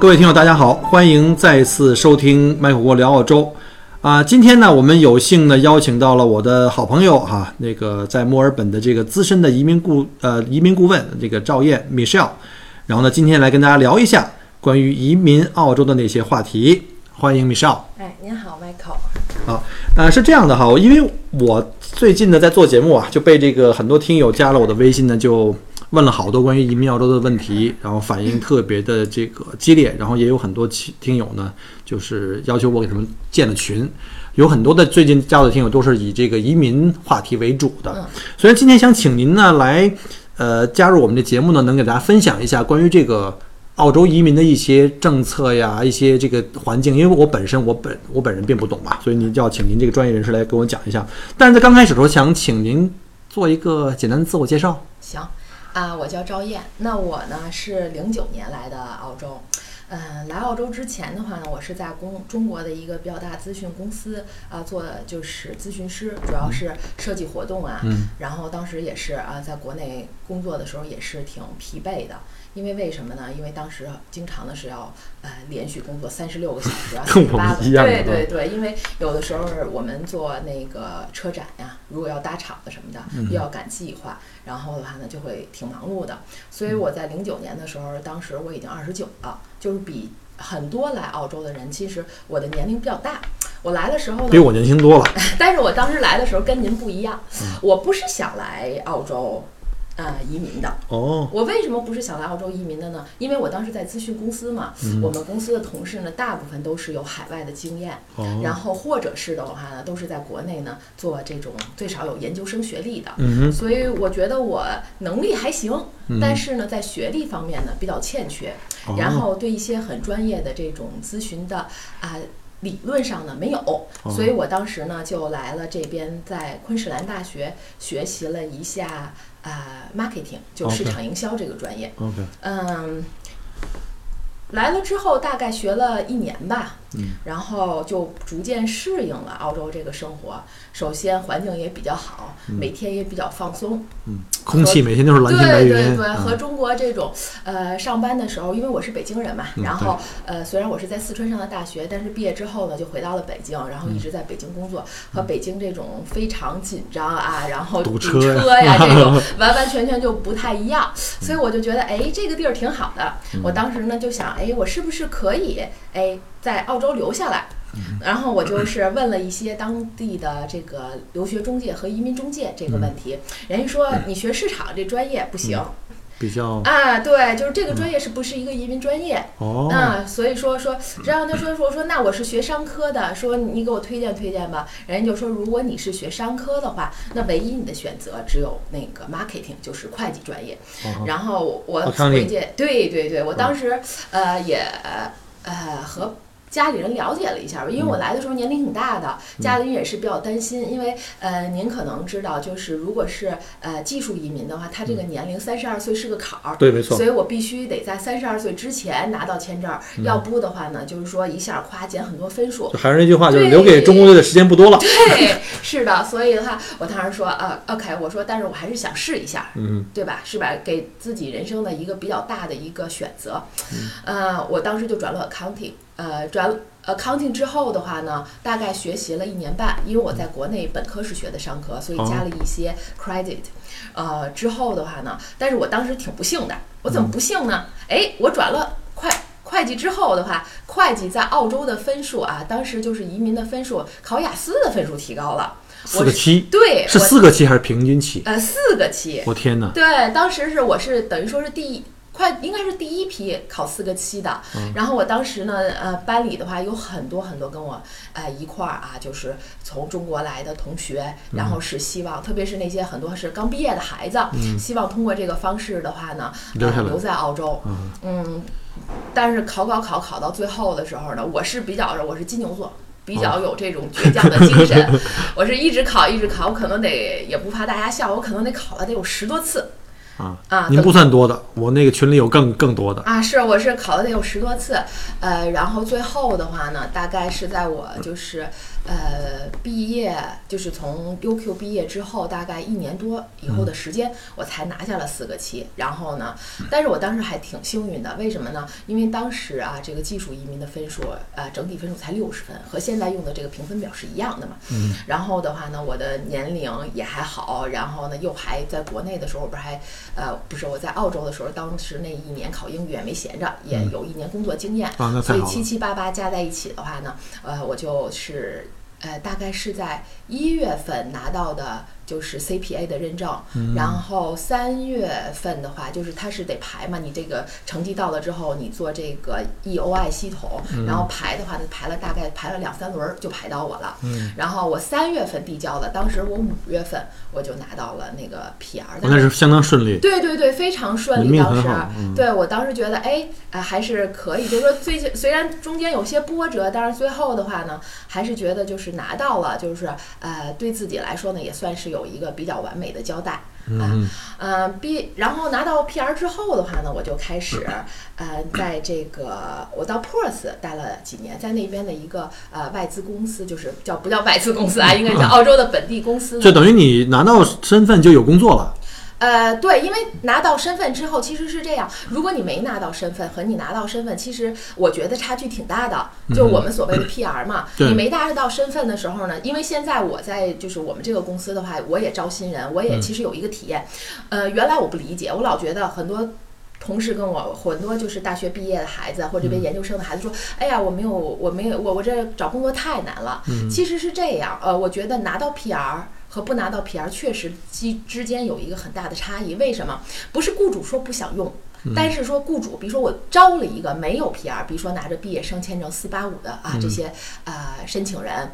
各位听友，大家好，欢迎再次收听麦克锅聊澳洲。啊，今天呢，我们有幸呢邀请到了我的好朋友哈，那个在墨尔本的这个资深的移民顾呃移民顾问这个赵燕 Michelle，然后呢，今天来跟大家聊一下关于移民澳洲的那些话题。欢迎 Michelle。哎，您好，Michael。好，呃，是这样的哈，因为我最近呢在做节目啊，就被这个很多听友加了我的微信呢，就。问了好多关于移民澳洲的问题，然后反应特别的这个激烈，然后也有很多听友呢，就是要求我给他们建了群，有很多的最近加的听友都是以这个移民话题为主的。所以今天想请您呢来，呃，加入我们的节目呢，能给大家分享一下关于这个澳洲移民的一些政策呀，一些这个环境，因为我本身我本我本人并不懂嘛，所以您就要请您这个专业人士来给我讲一下。但是在刚开始的时候，想请您做一个简单的自我介绍。行。啊，我叫赵燕。那我呢是零九年来的澳洲。嗯，来澳洲之前的话呢，我是在公中国的一个比较大咨询公司啊做就是咨询师，主要是设计活动啊。嗯。然后当时也是啊，在国内工作的时候也是挺疲惫的。因为为什么呢？因为当时经常的是要呃连续工作三十六个小时啊，四十八个。对对对，因为有的时候我们做那个车展呀，如果要搭场子什么的，又要赶计划，然后的话呢就会挺忙碌的。所以我在零九年的时候，当时我已经二十九了，就是比很多来澳洲的人，其实我的年龄比较大。我来的时候呢，比我年轻多了。但是我当时来的时候跟您不一样，我不是想来澳洲。呃，移民的。哦，我为什么不是想来澳洲移民的呢？因为我当时在咨询公司嘛，我们公司的同事呢，大部分都是有海外的经验，然后或者是的话呢，都是在国内呢做这种最少有研究生学历的，所以我觉得我能力还行，但是呢，在学历方面呢比较欠缺，然后对一些很专业的这种咨询的啊理论上呢没有，所以我当时呢就来了这边，在昆士兰大学学习了一下。啊，marketing 就市场营销这个专业。OK，嗯，来了之后大概学了一年吧。嗯，然后就逐渐适应了澳洲这个生活。首先环境也比较好，每天也比较放松。嗯，空气每天都是蓝天白云。对对对，和中国这种呃上班的时候，因为我是北京人嘛，然后呃虽然我是在四川上的大学，但是毕业之后呢就回到了北京，然后一直在北京工作，和北京这种非常紧张啊，然后堵车呀这种 完完全全就不太一样。所以我就觉得哎这个地儿挺好的。我当时呢就想哎我是不是可以哎。在澳洲留下来，然后我就是问了一些当地的这个留学中介和移民中介这个问题，人家说你学市场这专业不行，比较啊，对，就是这个专业是不是一个移民专业？哦，啊，所以说说，然后他说说说，那我是学商科的，说你给我推荐推荐吧。人家就说，如果你是学商科的话，那唯一你的选择只有那个 marketing，就是会计专业。然后我推荐，对对对，我当时呃也呃和。家里人了解了一下吧，因为我来的时候年龄挺大的，家里人也是比较担心，因为呃，您可能知道，就是如果是呃技术移民的话，他这个年龄三十二岁是个坎儿，对，没错，所以我必须得在三十二岁之前拿到签证，要不的话呢，就是说一下夸减很多分数。还是那句话，就是留给中国队的时间不多了。对，是的，所以的话，我当时说呃，OK，我说，但是我还是想试一下，嗯，对吧？是吧？给自己人生的一个比较大的一个选择，呃，我当时就转了 accounting。呃，转 accounting 之后的话呢，大概学习了一年半，因为我在国内本科是学的商科，所以加了一些 credit。呃，之后的话呢，但是我当时挺不幸的，我怎么不幸呢？哎，我转了会会计之后的话，会计在澳洲的分数啊，当时就是移民的分数，考雅思的分数提高了，四个七，对，是四个七还是平均七？呃，四个七。我天哪！对，当时是我是等于说是第一。快应该是第一批考四个七的，然后我当时呢，呃，班里的话有很多很多跟我呃一块儿啊，就是从中国来的同学，然后是希望，特别是那些很多是刚毕业的孩子，希望通过这个方式的话呢，留下留在澳洲，嗯，但是考考考考到最后的时候呢，我是比较我是金牛座。比较有这种倔强的精神，我是一直考一直考，我可能得也不怕大家笑，我可能得考了得有十多次。啊啊，您不算多的，我那个群里有更更多的啊。是，我是考了得有十多次，呃，然后最后的话呢，大概是在我就是呃毕业，就是从 UQ 毕业之后，大概一年多以后的时间，我才拿下了四个七。然后呢，但是我当时还挺幸运的，为什么呢？因为当时啊，这个技术移民的分数，呃，整体分数才六十分，和现在用的这个评分表是一样的嘛。嗯。然后的话呢，我的年龄也还好，然后呢，又还在国内的时候，不是还。呃，不是我在澳洲的时候，当时那一年考英语也没闲着，也有一年工作经验，所以七七八八加在一起的话呢，呃，我就是呃，大概是在一月份拿到的。就是 CPA 的认证，然后三月份的话，就是它是得排嘛，你这个成绩到了之后，你做这个 EOI 系统，然后排的话，排了大概排了两三轮就排到我了。然后我三月份递交的，当时我五月份我就拿到了那个 PR，那是相当顺利。对对对，非常顺利。当时，对我当时觉得，哎，还是可以。就是说，最近虽然中间有些波折，但是最后的话呢，还是觉得就是拿到了，就是呃，对自己来说呢，也算是有。有一个比较完美的交代啊，呃，B，然后拿到 PR 之后的话呢，我就开始呃，在这个我到 Perth 待了几年，在那边的一个呃外资公司，就是叫不叫外资公司啊，应该叫澳洲的本地公司，就等于你拿到身份就有工作了。呃，对，因为拿到身份之后，其实是这样。如果你没拿到身份和你拿到身份，其实我觉得差距挺大的。就我们所谓的 PR 嘛，你没拿到身份的时候呢，因为现在我在就是我们这个公司的话，我也招新人，我也其实有一个体验。呃，原来我不理解，我老觉得很多同事跟我很多就是大学毕业的孩子或者这边研究生的孩子说，哎呀，我没有，我没有，我我这找工作太难了。其实是这样，呃，我觉得拿到 PR。和不拿到 PR 确实之之间有一个很大的差异。为什么？不是雇主说不想用，但是说雇主，比如说我招了一个没有 PR，比如说拿着毕业生签证四八五的啊这些呃申请人，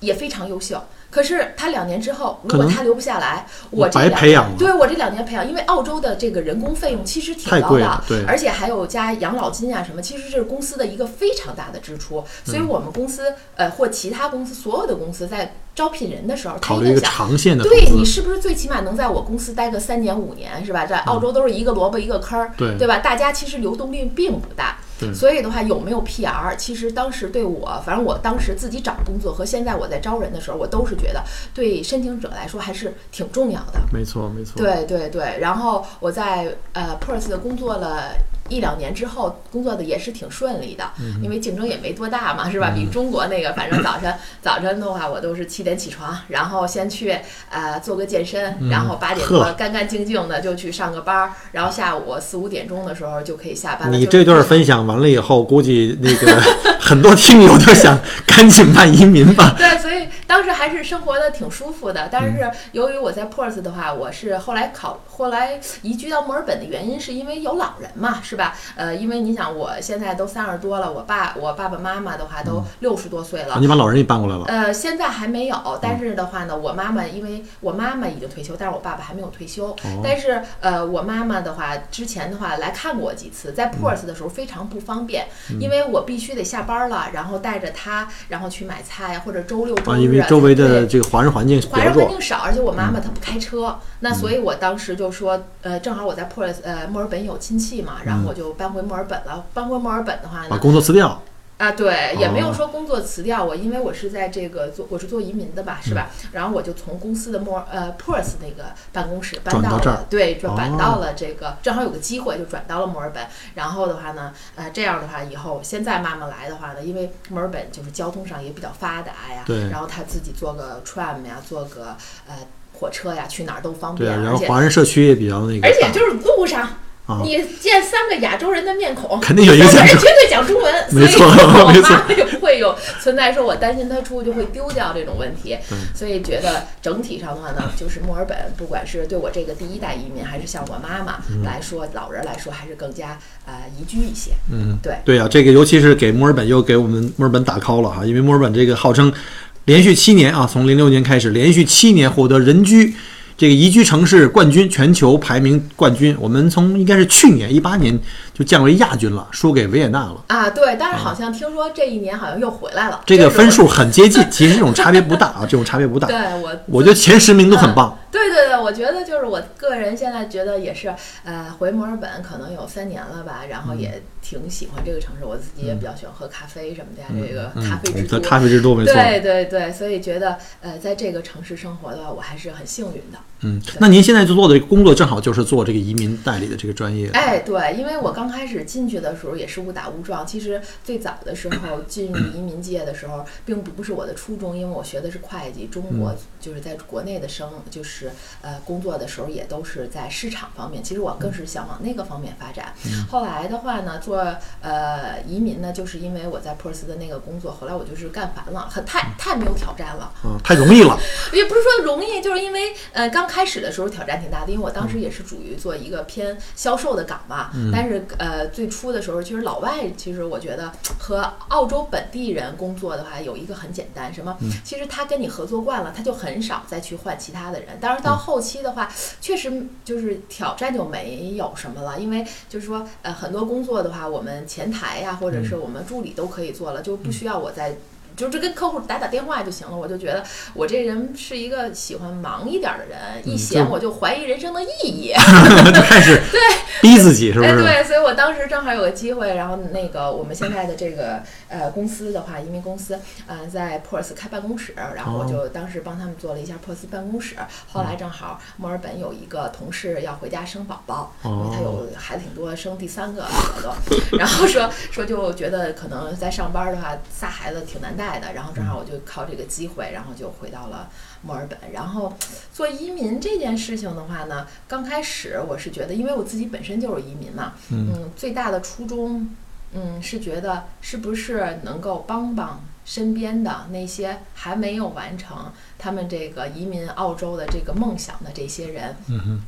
也非常优秀。可是他两年之后，如果他留不下来，我这两年对我这两年培养，因为澳洲的这个人工费用其实挺高的，对，而且还有加养老金啊什么，其实这是公司的一个非常大的支出。所以我们公司呃或其他公司所有的公司在招聘人的时候，考虑一个长线的，对你是不是最起码能在我公司待个三年五年是吧？在澳洲都是一个萝卜一个坑儿，对对吧？大家其实流动率并不大。所以的话，有没有 PR？其实当时对我，反正我当时自己找工作和现在我在招人的时候，我都是觉得对申请者来说还是挺重要的。没错，没错。对对对。然后我在呃 Perth 工作了。一两年之后，工作的也是挺顺利的，因为竞争也没多大嘛，是吧？比中国那个，反正早晨早晨的话，我都是七点起床，然后先去呃做个健身，然后八点多干干净净的就去上个班儿，然后下午四五点钟的时候就可以下班了。你这段分享完了以后，估计那个 很多听友都想赶紧办移民吧？对，所以当时还是生活的挺舒服的。但是由于我在 Perth 的话，我是后来考后来移居到墨尔本的原因，是因为有老人嘛，是。吧，呃，因为你想，我现在都三十多了，我爸我爸爸妈妈的话都六十多岁了。你把老人也搬过来了？呃，现在还没有，但是的话呢，我妈妈因为我妈妈已经退休，但是我爸爸还没有退休。但是呃，我妈妈的话之前的话来看过我几次，在 Perth 的时候非常不方便，因为我必须得下班了，然后带着她，然后去买菜或者周六周日。因为周围的这个华人环境华人环境少，而且我妈妈她不开车，那所以我当时就说，呃，正好我在 Perth 呃墨尔本有亲戚嘛，然后。我就搬回墨尔本了。搬回墨尔本的话呢，把工作辞掉啊？对，也没有说工作辞掉我，因为我是在这个做，我是做移民的吧，是吧？然后我就从公司的墨呃 Perth 那个办公室搬到了，对，转到了这个，正好有个机会就转到了墨尔本。然后的话呢，呃，这样的话以后现在妈妈来的话呢，因为墨尔本就是交通上也比较发达呀，对，然后她自己坐个 tram 呀，坐个呃火车呀，去哪儿都方便。对，然后华人社区也比较那个，而且就是路上。你见三个亚洲人的面孔，肯定有一个人绝对讲中文，没错，没错，也不会有存在说我担心他出去会丢掉这种问题。所以觉得整体上的话呢，就是墨尔本，不管是对我这个第一代移民，还是像我妈妈来说，老人来说，还是更加呃宜居一些。嗯，对，对啊，这个尤其是给墨尔本又给我们墨尔本打 call 了哈，因为墨尔本这个号称连续七年啊，从零六年开始连续七年获得人居。这个宜居城市冠军，全球排名冠军。我们从应该是去年一八年就降为亚军了，输给维也纳了。啊，对，但是好像听说这一年好像又回来了。这个分数很接近，其实这种差别不大啊，这种差别不大。对我，我觉得前十名都很棒。对对对，我觉得就是我个人现在觉得也是，呃，回墨尔本可能有三年了吧，然后也挺喜欢这个城市，我自己也比较喜欢喝咖啡什么的呀，这个咖啡之都，咖啡之都没错。对对对，所以觉得呃，在这个城市生活的话，我还是很幸运的。嗯，那您现在做的工作正好就是做这个移民代理的这个专业。哎，对，因为我刚开始进去的时候也是误打误撞，其实最早的时候进入移民界的时候，并不不是我的初衷，因为我学的是会计，中国就是在国内的生就是呃工作的时候也都是在市场方面，其实我更是想往那个方面发展。后来的话呢，做呃移民呢，就是因为我在珀斯的那个工作，后来我就是干烦了，很太太没有挑战了，嗯，太容易了，也不是说容易，就是因为呃刚。开始的时候挑战挺大的，因为我当时也是属于做一个偏销售的岗嘛。但是呃，最初的时候，其实老外其实我觉得和澳洲本地人工作的话，有一个很简单，什么？其实他跟你合作惯了，他就很少再去换其他的人。当然到后期的话，确实就是挑战就没有什么了，因为就是说呃很多工作的话，我们前台呀或者是我们助理都可以做了，就不需要我再。就是跟客户打打电话就行了，我就觉得我这人是一个喜欢忙一点的人，一闲我就怀疑人生的意义，就 开始对逼自己，是不是？对，所以我当时正好有个机会，然后那个我们现在的这个呃公司的话，移民公司呃在珀斯开办公室，然后我就当时帮他们做了一下珀斯办公室。后来正好墨尔本有一个同事要回家生宝宝，因为他有孩子挺多，生第三个了都，然后说说就觉得可能在上班的话，仨孩子挺难带。的，然后正好我就靠这个机会，然后就回到了墨尔本。然后做移民这件事情的话呢，刚开始我是觉得，因为我自己本身就是移民嘛，嗯，最大的初衷，嗯，是觉得是不是能够帮帮身边的那些还没有完成他们这个移民澳洲的这个梦想的这些人，嗯哼。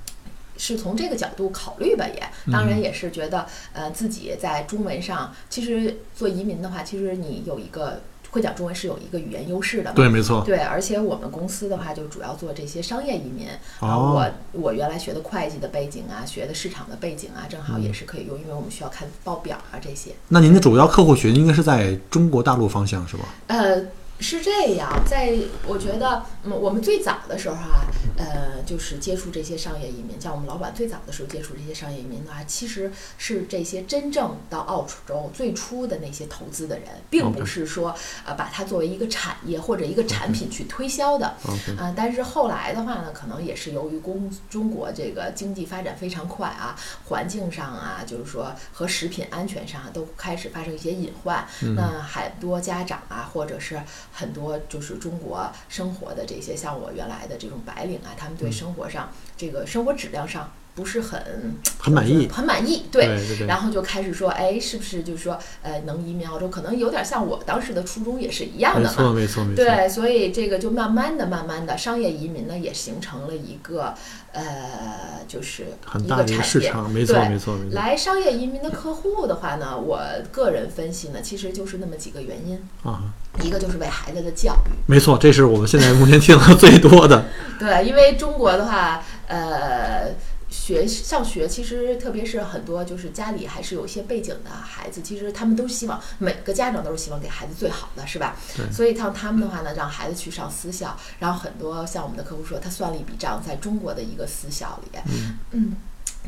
是从这个角度考虑吧，也当然也是觉得，呃，自己在中文上，其实做移民的话，其实你有一个。会讲中文是有一个语言优势的，对，没错，对，而且我们公司的话就主要做这些商业移民啊。我我原来学的会计的背景啊，学的市场的背景啊，正好也是可以用，因为我们需要看报表啊这些。那您的主要客户群应该是在中国大陆方向是吧？呃。是这样，在我觉得，嗯，我们最早的时候啊，呃，就是接触这些商业移民，像我们老板最早的时候接触这些商业移民的话，其实是这些真正到澳洲最初的那些投资的人，并不是说呃把它作为一个产业或者一个产品去推销的，啊，但是后来的话呢，可能也是由于公中国这个经济发展非常快啊，环境上啊，就是说和食品安全上都开始发生一些隐患，那很多家长啊，或者是很多就是中国生活的这些，像我原来的这种白领啊，他们对生活上这个生活质量上不是很很满意，很满意，对，对，然后就开始说，哎，是不是就是说，呃，能移民澳洲？可能有点像我当时的初衷也是一样的嘛，没错，没错，没错。对，所以这个就慢慢的、慢慢的，商业移民呢也形成了一个。呃，就是很大的市场，没错没错。来商业移民的客户的话呢，我个人分析呢，其实就是那么几个原因啊。一个就是为孩子的教育，没错，这是我们现在目前听到最多的。对，因为中国的话，呃。学上学其实，特别是很多就是家里还是有一些背景的孩子，其实他们都希望每个家长都是希望给孩子最好的，是吧？所以像他们的话呢，让孩子去上私校，然后很多像我们的客户说，他算了一笔账，在中国的一个私校里，嗯，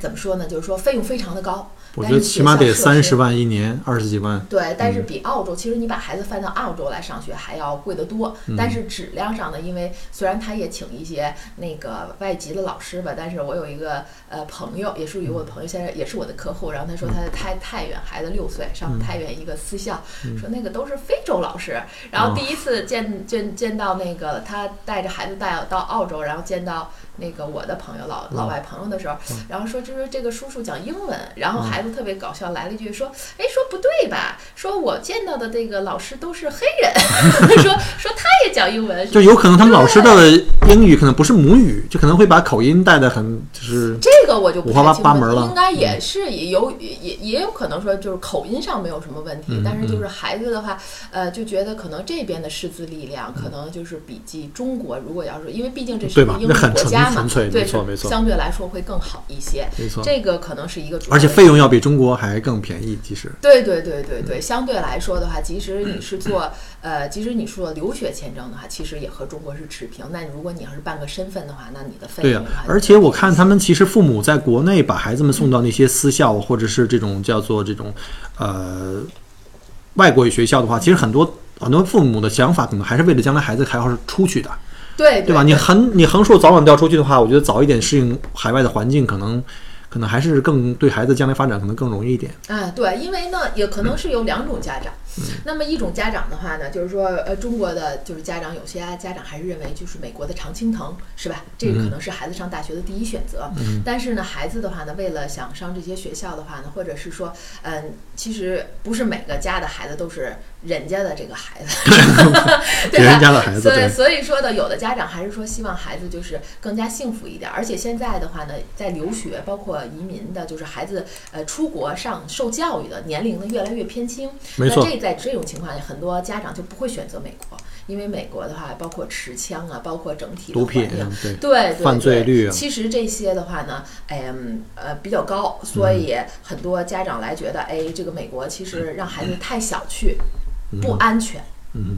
怎么说呢？就是说费用非常的高。我觉得起码得三十万一年，二十几万。对，但是比澳洲，其实你把孩子放到澳洲来上学还要贵得多。但是质量上呢，因为虽然他也请一些那个外籍的老师吧，但是我有一个呃朋友，也属于我的朋友，现在也是我的客户。然后他说他在太太原，孩子六岁上太原一个私校，说那个都是非洲老师。然后第一次见见见到那个他带着孩子带到澳洲，然后见到。那个我的朋友老老外朋友的时候，然后说就是这个叔叔讲英文，然后孩子特别搞笑，来了一句说，哎，说不对吧？说我见到的这个老师都是黑人，说说他也讲英文，就有可能他们老师的英语可能不是母语，就可能会把口音带的很就是这个我就不五花八门了。应该也是也有也也也有可能说就是口音上没有什么问题，嗯但是就是孩子的话，呃，就觉得可能这边的师资力量可能就是比及中国，如果要是因为毕竟这是个英语国家嘛纯粹，对，没错没错相对来说会更好一些。没错，这个可能是一个主要而且费用要比中国还更便宜，其实对对对对对，相对来说的话，即使你是做呃，即使你是做留学签证的话，其实也和中国是持平。那如果你要是办个身份的话，那你的费用的话，而且我看他们其实父母在国内把孩子们送到那些私校或者是这种叫做这种呃外国语学校的话，其实很多很多父母的想法可能还是为了将来孩子还要是出去的，对对吧？你横你横竖早晚都要出去的话，我觉得早一点适应海外的环境，可能可能还是更对孩子将来发展可能更容易一点。哎，对，因为呢，也可能是有两种家长。那么一种家长的话呢，就是说，呃，中国的就是家长，有些家长还是认为就是美国的常青藤，是吧？这个可能是孩子上大学的第一选择。但是呢，孩子的话呢，为了想上这些学校的话呢，或者是说，嗯，其实不是每个家的孩子都是人家的这个孩子，对吧？别人家的孩子所所以说呢，有的家长还是说希望孩子就是更加幸福一点，而且现在的话呢，在留学包括移民的，就是孩子呃出国上受教育的年龄呢越来越偏轻。没错那这在这种情况下，很多家长就不会选择美国，因为美国的话，包括持枪啊，包括整体的毒品环境。对对对犯罪率啊其实这些的话呢，嗯呃比较高，所嗯以很多家长来觉得，哎，这个美国其实让孩子太小去，嗯不安全。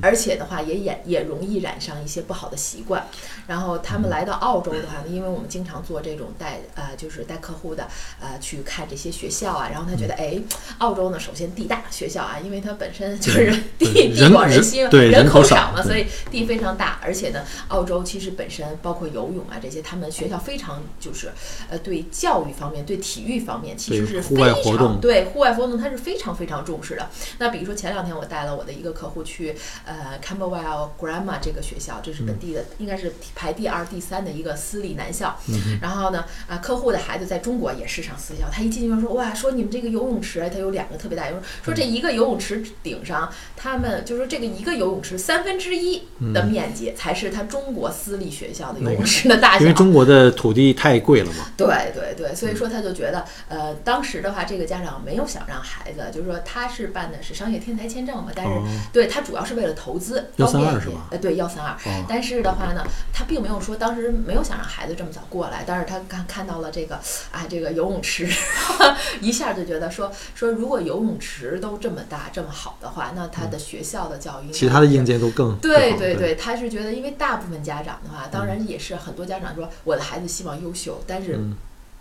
而且的话也也也容易染上一些不好的习惯，然后他们来到澳洲的话呢，因为我们经常做这种带呃就是带客户的呃去看这些学校啊，然后他觉得哎，澳洲呢首先地大学校啊，因为它本身就是地地广人人稀嘛，对人口少嘛，所以地非常大，而且呢，澳洲其实本身包括游泳啊这些，他们学校非常就是呃对教育方面、对体育方面其实是对户外非活动。常对户外活动它是非常非常重视的。那比如说前两天我带了我的一个客户去呃 Camberwell Grammar 这个学校，这是本地的，应该是排第二、第三的一个私立男校。然后呢，啊，客户的孩子在中国也是上私校，他一进去就说哇，说你们这个游泳池，它有两个特别大游泳，说这一个游泳池顶上，他们就说这个一个游泳池三分之一的面积才是他中国私立学校的游泳池的大小因为。中国的土地太贵了嘛。对对对，所以说他就觉得，呃，当时的话，这个家长没有想让孩子，就是说他是办的是商业天才签证嘛，但是、哦对他主要是为了投资，132方便一些是吧呃，对幺三二哦，但是的话呢，他并没有说当时没有想让孩子这么早过来，但是他看看到了这个，啊，这个游泳池，一下就觉得说说如果游泳池都这么大这么好的话，那他的学校的教育其他的硬件都更对对。对，他是觉得，因为大部分家长的话，当嗯。然也是很多家长说我的孩子希望优秀，但是嗯。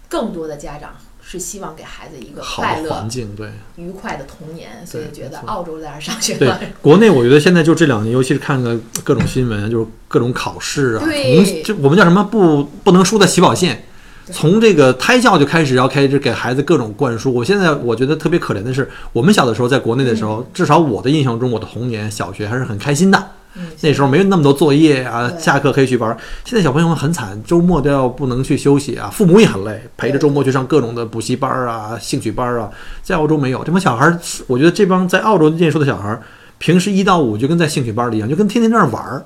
更多的家长是希望给孩子一个好快乐的环、境，对愉快的童年，所以觉得澳洲在那儿上学对了。国内我觉得现在就这两年，尤其是看个各种新闻，就是各种考试啊，对从就我们叫什么不不能输在起跑线。从这个胎教就开始要开始给孩子各种灌输。我现在我觉得特别可怜的是，我们小的时候在国内的时候，至少我的印象中，我的童年小学还是很开心的。嗯，那时候没有那么多作业啊，下课可以去玩儿。现在小朋友们很惨，周末都要不能去休息啊，父母也很累，陪着周末去上各种的补习班儿啊、兴趣班儿啊。在澳洲没有这帮小孩儿，我觉得这帮在澳洲念书的小孩儿，平时一到五就跟在兴趣班儿里一样，就跟天天在那玩儿。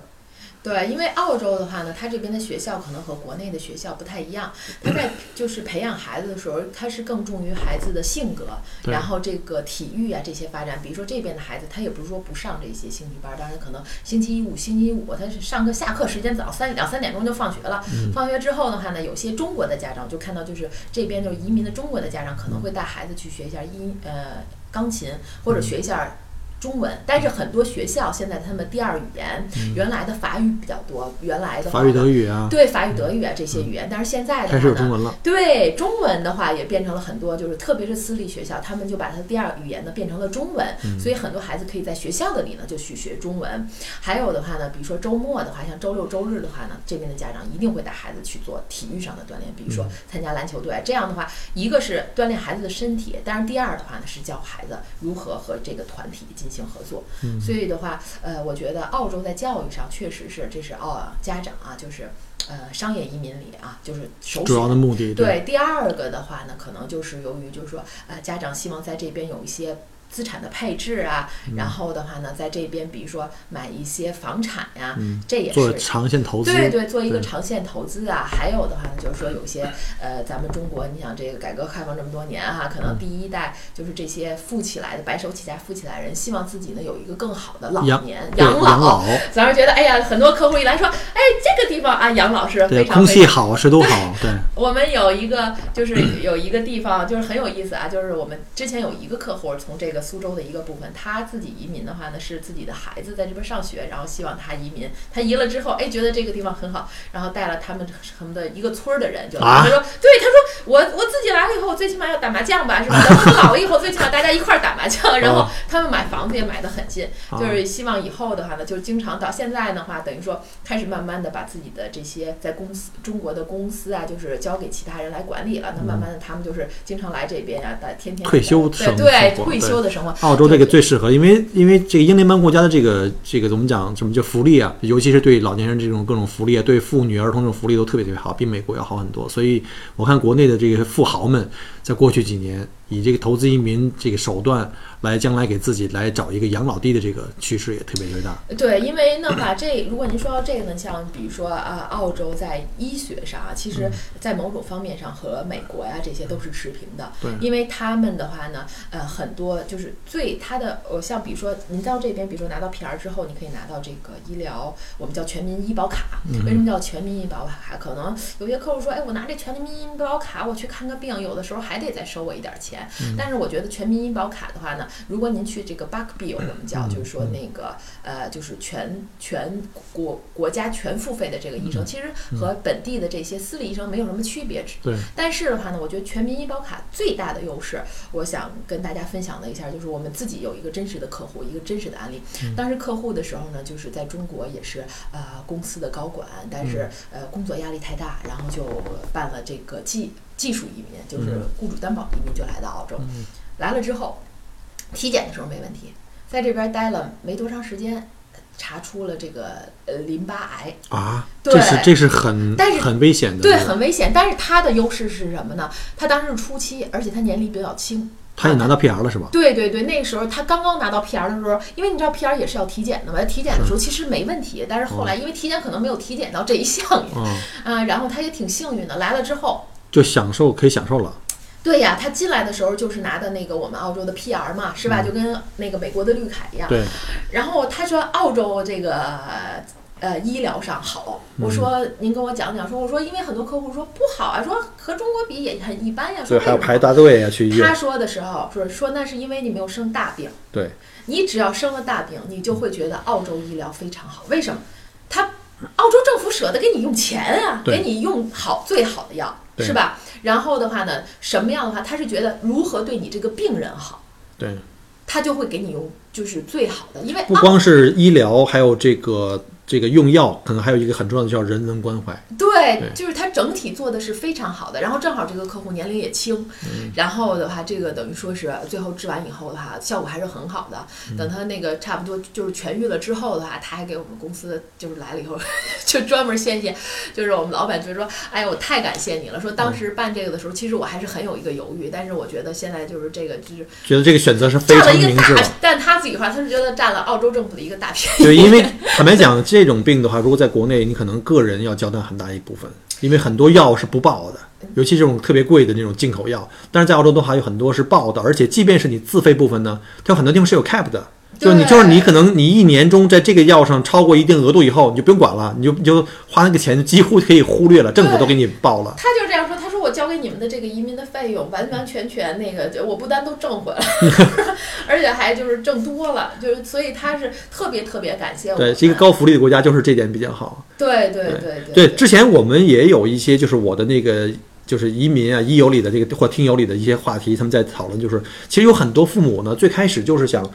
对，因为澳洲的话呢，它这边的学校可能和国内的学校不太一样，它在 就是培养孩子的时候，它是更重于孩子的性格，然后这个体育啊这些发展。比如说这边的孩子，他也不是说不上这些兴趣班，当然可能星期五、星期五他是上课下课时间早，三两三点钟就放学了。放学之后的话呢，有些中国的家长就看到，就是这边就是移民的中国的家长可能会带孩子去学一下音呃钢琴，或者学一下。中文，但是很多学校现在他们第二语言、原来的法语比较多，原来的话法语、德语啊，对法语、德语啊这些语言，但是现在的开始有中文了。对中文的话也变成了很多，就是特别是私立学校，他们就把它第二语言呢变成了中文，嗯所以很多孩子可以在学校的里呢就去学中文。还有的话呢，比如说周末的话，像周六周日的话呢，这边的家长一定会带孩子去做体育上的锻炼，比如说参加篮球队。这样的话，一个是锻炼孩子的身体，但是第二的话呢是教孩子如何和这个团体进行合作。所以的话，呃，我觉得澳洲在教育上确实是，这是澳家长啊，就是呃商业移民里啊，就是首主要的。目的。对，第二个的话呢，可能就是由于就是说，呃，家长希望在这边有一些资产的配置啊，嗯然后的话呢，在这边比如说买一些房产呀、嗯，这也做是长线投资。对对，做一个长线投资啊。还有的话呢，就是说有些呃，咱们中国，你想这个改革开放这么多年哈、可嗯能第一代就是这些富起来的白手起家富起来人，希望自己呢有一个更好的老养年对养老，咱们觉得，哎呀，很多客户一来说，哎，这个地方啊，养老是对，非常空气好，湿度好，对，我们有一个就是有一个地方就是很有意思啊，就是我们之前有一个客户从这个苏州的一个部分，他自己移民的话呢，是自己的孩子在这边上学，然后希望他移民，他移了之后，哎，觉得这个地方很好，然后带了他们什么的一个村儿的人就他说，对，他说我我自己来了以后，我最起码要打麻将吧，是吧？等我老了以后，最起码大家一块儿打麻将，然后啊他们买房子也买得很近，啊就是希望以后的话呢，就经常到现在的话，等于说开始慢慢的把自己的这些在公司中国的公司啊，就是交给其他人来管理了。那慢慢的，他们就是经常来这边呀、的天天退休对对退休的生活。澳洲这个最适合，因为因为这个英联邦国家的这个这个怎么讲，什么叫福利啊？尤其是对老年人这种各种福利啊，对妇女儿童这种福利都特别特别好，比美国要好很多。所以我看国内的这个富豪们，在过去几年以这个投资移民这个手段来将来给自己来找一个养老地的这个趋势也特别特别大。对，因为的话，这如果您说到这个呢，像比如说啊，澳洲在医学上啊，其嗯实在某种方面上和美国呀、这些都是持平的。对因为他们的话呢，呃，很多就是最它的呃，像比如说您到这边，比如说拿到 PR 之后，你可以拿到这个医疗，我们叫全民医保卡。嗯为什么叫全民医保卡？可能有些客户说，哎，我拿这全民医保卡，我去看个病，有的时候还得再收我一点钱。嗯但是我觉得全民医保卡的话呢，如果您去这个 Buck Bill，我们叫嗯就是说那个呃，就是全全国国家全付费的这个医生，其实和本地的这些私立医生没有什么区别。对，但是的话呢，我觉得全民医保卡最大的优势，我想跟大家分享的一下，就是我们自己有一个真实的客户，一个真实的案例。当时客户的时候呢，就是在中国也是呃公司的高管，但是呃工作压力太大，然后就办了这个技技术移民，就是雇主担保移民，就来到澳洲。来了之后，体检的时候没问题，在这边待了没多长时间，查出了这个呃淋巴癌。啊，对这是这是很但是很危险的，对，很危险。但是他的优势是什么呢？他当时是初期，而且他年龄比较轻。他也拿到 PR 了是吧？对对对，那个时候他刚刚拿到 PR 的时候，因为你知道 PR 也是要体检的嘛，体检的时候其实没问题，但是后来因为体检可能没有体检到这一项嗯，啊，然后他也挺幸运的，来了之后。就享受可以享受了。对呀，他进来的时候就是拿的那个我们澳洲的 PR 嘛，是吧？就跟那个美国的绿卡一样。对，然后他说澳洲这个呃医疗上好，嗯我说您跟我讲讲，说我说因为很多客户说不好啊，说和中国比也很一般呀，说对，还要排大队呀，去医院。他说的时候说说那是因为你没有生大病，对，你只要生了大病，你就会觉得澳洲医疗非常好。为什么？他澳洲政府舍得给你用钱啊，给你用好最好的药，对是吧？然后的话呢，什么样的话，他是觉得如何对你这个病人好，对，他就会给你用就是最好的，因为不光是医疗，还有这个这个用药，可能还有一个很重要的叫人文关怀。对对，就是它整体做的是非常好的。然后正好这个客户年龄也轻，嗯然后的话，这个等于说是最后治完以后的话，效果还是很好的。嗯等他那个差不多就是痊愈了之后的话，他还给我们公司就是来了以后，就专门谢谢，就是我们老板就说：“哎呀，我太感谢你了。”说当时办这个的时候，其实我还是很有一个犹豫，但是我觉得现在就是这个就是觉得这个选择是非常明智的。，但他自己话，他是觉得占了澳洲政府的一个大便宜。对，因为坦白讲，这种病的话，如果在国内，你可能个人要交纳很大一部分，因为很多药是不报的，尤其这种特别贵的那种进口药。但是在澳洲的话，有很多是报的，而且即便是你自费部分呢，它有很多地方是有 cap 的。就你，就是你可能你一年中在这个药上超过一定额度以后，你就不用管了，你就你就花那个钱几乎可以忽略了，政府都给你报了。我交给你们的这个移民的费用，完完全全那个，我不单都挣回来，而且还就是挣多了，就是所以他是特别特别感谢我。对，是一个高福利的国家，就是这点比较好。对对对对，之前我们也有一些，就是我的那个，就是移民啊、医友里的这个或听友里的一些话题，他们在讨论，就是其实有很多父母呢，最开始就是想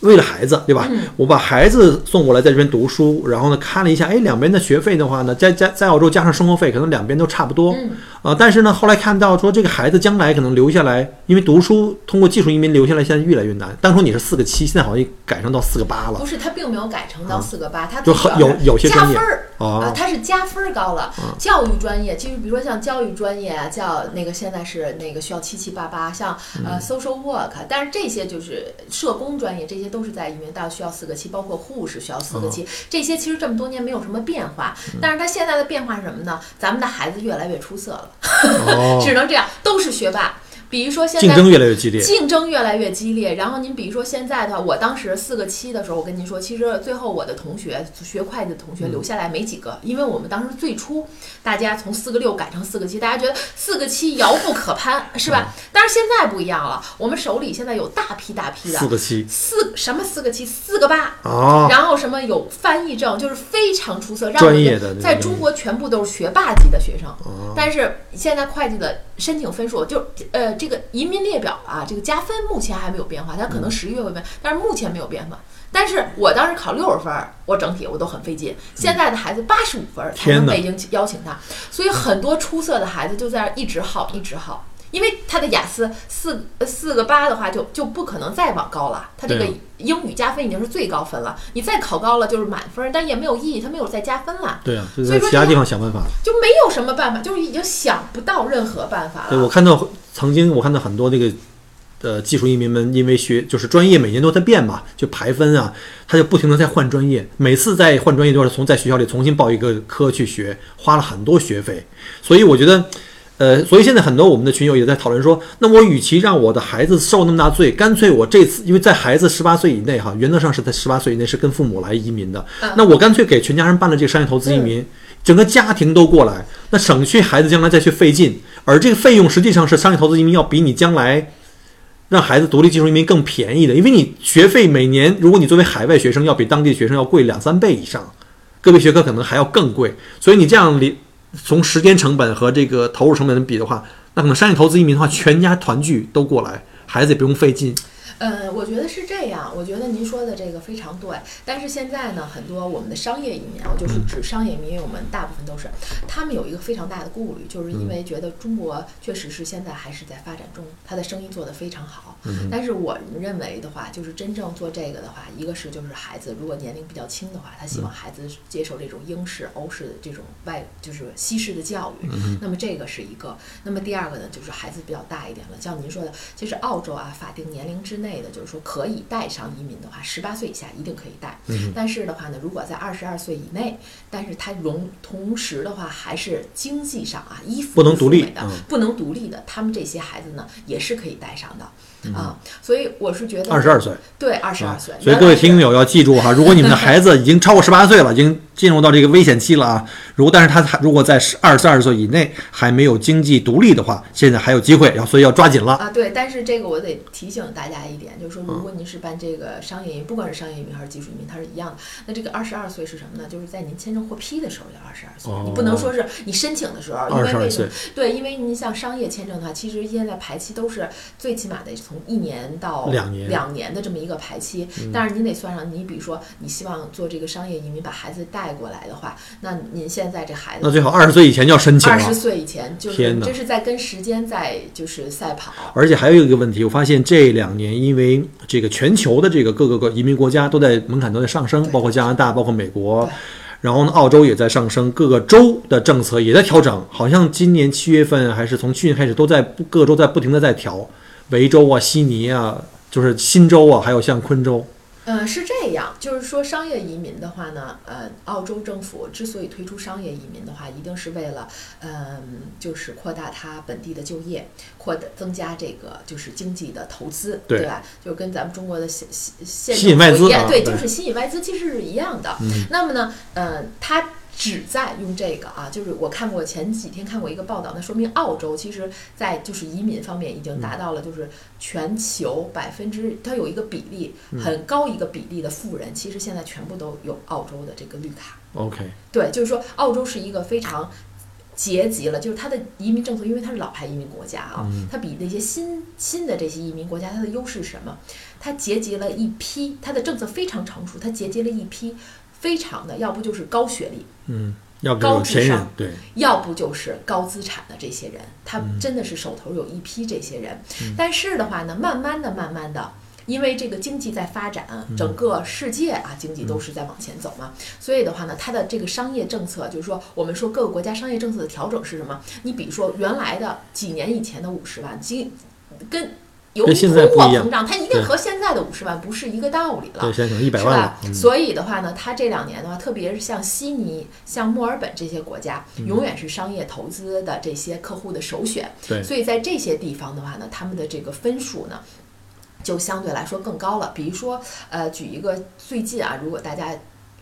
为了孩子，对吧？嗯我把孩子送过来在这边读书，然后呢看了一下，哎，两边的学费的话呢，在在在澳洲加上生活费，可能两边都差不多。嗯啊，但是呢，后来看到说这个孩子将来可能留下来，因为读书通过技术移民留下来，现在越来越难。当初你是四个七，现在好像改成到四个八了不。是，他并没有改成到四个八，他就很有有些加专业分儿哦啊，他是加分儿高了。教育专业，其实比如说像教育专业啊，叫那个现在是那个需要七七八八，像嗯呃 social work，但是这些就是社工专业，这些都是在移民大需要四个七，包括护士需要四个哦七，这些其实这么多年没有什么变化。嗯但是他现在的变化是什么呢？咱们的孩子越来越出色了，哦，只能这样，都是学霸。比如说现在竞争越来越激烈。竞争越来越激烈。然后您比如说现在的话，我当时四个七的时候，我跟您说，其实最后我的同学学会计的同学留下来没几个，因为我们当时最初大家从四个六改成四个七，大家觉得四个七遥不可攀，是吧？但是现在不一样了，我们手里现在有大批大批的四个七四什么四个七，四个八。啊，然后什么有翻译证，就是非常出色，让专我们业的在中国全部都是学霸级的学生。哦但是现在会计的申请分数就呃这个移民列表啊，这个加分目前还没有变化，它嗯可能十一月会变，但是目前没有变化。但是我当时考六十分儿，我整体我都很费劲。现在的孩子八十五分儿才能北京邀请他，所以很多出色的孩子就在那儿一直耗，一直耗。因为他的雅思四呃四个八的话就，就不可能再往高了。他这个英语加分已经是最高分了，你再考高了就是满分，但也没有意义，他没有再加分了，对啊，就所以说在其他地方想办法。就没有什么办法，就是已经想不到任何办法对，我。看到曾经我看到很多那个呃技术移民们，因为学就是专业每年都在变嘛，就排分啊，他就不停的在换专业，每次在换专业都是从在学校里重新报一个科去学，花了很多学费。所以我觉得。呃，所以现在很多我们的群友也在讨论说，那我与其让我的孩子受那么大罪，干脆我这次因为在孩子十八岁以内哈，原则上是在十八岁以内是跟父母来移民的，嗯。那我干脆给全家人办了这个商业投资移民，整个家庭都过来，那省去孩子将来再去费劲，而这个费用实际上是商业投资移民要比你将来让孩子独立技术移民更便宜的，因为你学费每年如果你作为海外学生要比当地学生要贵两三倍以上，个别学科可能还要更贵，所以你这样里从时间成本和这个投入成本比的话，那可能商业投资移民的话，全家团聚都过来，孩子也不用费劲。呃，我觉得是这样，我觉得您说的这个非常对。但是现在呢，很多我们的商业移民啊，就是指商业移民，我们大部分都是，他们有一个非常大的顾虑，就是因为觉得中国确实是现在还是在发展中，他的生意做得非常好。但是我们认为的话，就是真正做这个的话，一个是就是孩子如果年龄比较轻的话，他希望孩子接受这种英式、欧式的这种外就是西式的教育，那么这个是一个。那么第二个呢，就是孩子比较大一点了，像您说的，其实澳洲啊，法定年龄之内的，就是说可以带上移民的话，十八岁以下一定可以带。但是的话呢，如果在二十二岁以内，但是他容同时的话还是经济上啊依附不能独立的嗯不能独立的，他们这些孩子呢也是可以带上的。啊，所以我是觉得二十二岁，对，二十二岁。所以各位听友要记住哈，如果你们的孩子已经超过十八岁了，已经进入到这个危险期了啊，如果但是他还如果在十二十二岁以内还没有经济独立的话，现在还有机会，要所以要抓紧了。啊，对，但是这个我得提醒大家一点，就是说，如果您是办这个商业移民，不管是商业移民还是技术移民，它是一样的。那这个二十二岁是什么呢？就是在您签证获批的时候要二十二岁，你不能说是你申请的时候，因为22为什么岁？对，因为您像商业签证的话，其实现在排期都是最起码得从一年到两年嗯两年的这么一个排期。但是您得算上，你比如说你希望做这个商业移民把孩子带过来的话，那您现在这孩子那最好二十岁以前就要申请了二十。岁以前，就是天哪这是在跟时间在就是赛跑。而且还有一个问题，我发现这两年因为这个全球的这个各个个移民国家都在门槛都在上升，包括加拿大，包括美国，然后呢，澳洲也在上升，各个州的政策也在调整，好像今年七月份还是从去年开始都在不各个州在不停的在调，维州啊、悉尼啊，就是新州啊，还有像昆州，呃，是这样，就是说商业移民的话呢，呃，澳洲政府之所以推出商业移民的话，一定是为了，嗯、就是扩大它本地的就业，扩大增加这个就是经济的投资，对吧？就跟咱们中国的现现吸引外资一样，对，啊对就是吸引外资，其实是一样的。嗯那么呢，呃，它旨在用这个啊，就是我看过前几天看过一个报道，那说明澳洲其实在就是移民方面已经达到了就是全球百分之，它有一个比例很高一个比例的富人，其实现在全部都有澳洲的这个绿卡。OK，对，就是说澳洲是一个非常。结集了，就是它的移民政策，因为它是老牌移民国家啊，它比那些新新的这些移民国家，它的优势是什么？它结集了一批，它的政策非常成熟，它结集了一批非常的，要不就是高学历，嗯要高智商，对，要不就是高资产的这些人，他嗯真的是手头有一批这些人。但是的话呢，慢慢的、慢慢的。因为这个经济在发展，嗯整个世界啊经济都是在往前走嘛，所以的话呢，它的这个商业政策，就是说我们说各个国家商业政策的调整是什么？你比如说原来的几年以前的五十万，今跟由于通货膨胀，它一定和现在的五十万不是一个道理了。对，现在可能一百是吧。？万了嗯所以的话呢，它这两年的话，特别是像悉尼、像墨尔本这些国家，嗯永远是商业投资的这些客户的首选。对所以在这些地方的话呢，他们的这个分数呢，就相对来说更高了。比如说，呃，举一个最近啊，如果大家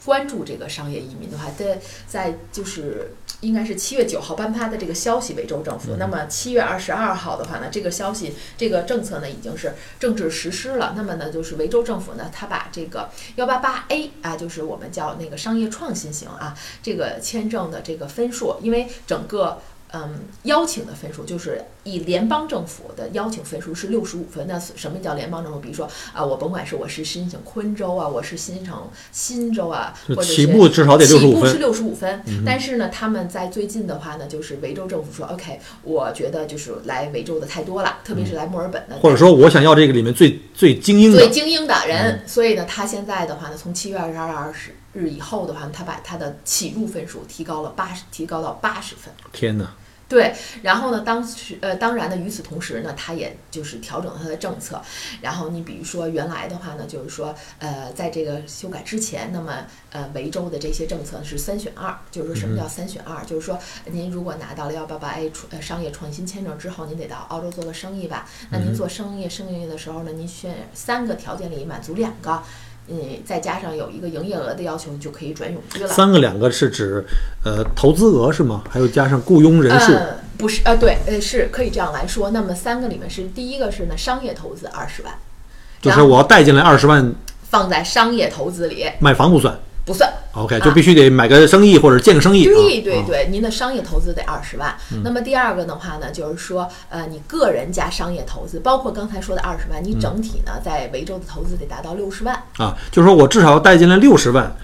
关注这个商业移民的话，在在就是应该是七月九号颁发的这个消息，维州政府。那么七月二十二号的话呢，这个消息这个政策呢已经是正式实施了。那么呢，就是维州政府呢，他把这个幺八八 A 啊，就是我们叫那个商业创新型啊，这个签证的这个分数，因为整个。嗯，邀请的分数就是以联邦政府的邀请分数是六十五分。那什么叫联邦政府？比如说啊，我甭管是我是申请昆州啊，我是申请新州啊，或者是起步至少得65分嗯起步是六十五分。但是呢，他们在最近的话呢，就是维州政府说，OK，我觉得就是来维州的太多了，特别是来墨尔本的，或者说我想要这个里面最最精英的，最精英的人，所以呢，他现在的话呢，从七月二十二日以后的话呢，他把他的起入分数提高了八十，提高到八十分。天哪！对，然后呢，当时呃，当然呢，与此同时呢，他也就是调整了他的政策。然后你比如说原来的话呢，就是说呃，在这个修改之前，那么呃，维州的这些政策是三选二，就是说什么叫三选二？就是说您如果拿到了幺八八 A 创呃商业创新签证之后，您得到澳洲做个生意吧？那您做生意生意的时候呢，您选三个条件里满足两个。嗯，再加上有一个营业额的要求，你就可以转永居了。三个两个是指呃投资额是吗？还有加上雇佣人数，呃，不是，呃，对，呃，是可以这样来说。那么三个里面是第一个是呢商业投资二十万，就是我要带进来二十万，放在商业投资里买房不算不算。，OK，就必须得买个生意或者建个生意。啊，对对对，您的商业投资得二十万。嗯那么第二个的话呢，就是说，呃，你个人加商业投资，包括刚才说的二十万，你整体呢在维州的投资得达到六十万。啊，就是说我至少要带进来六十万，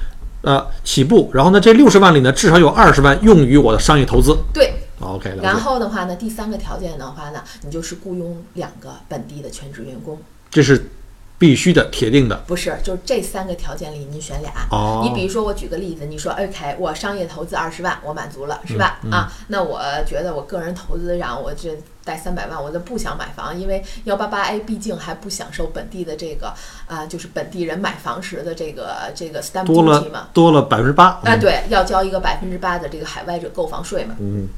呃，起步，然后呢，这六十万里呢，至少有二十万用于我的商业投资。对，OK，然，后的话呢，第三个条件的话呢，你就是雇佣两个本地的全职员工。这是必须的，铁定的。不是，就是这三个条件里你选俩。哦你比如说，我举个例子，你说，OK，我商业投资二十万，我满足了，是吧？嗯啊，那我觉得我个人投资，然后我这贷三百万，我就不想买房，因为幺八八 A 毕竟还不享受本地的这个啊、就是本地人买房时的这个这个 stamp 多 duty 嘛了。多了百分之八。啊，对，要交一个百分之八的这个海外者购房税嘛。嗯，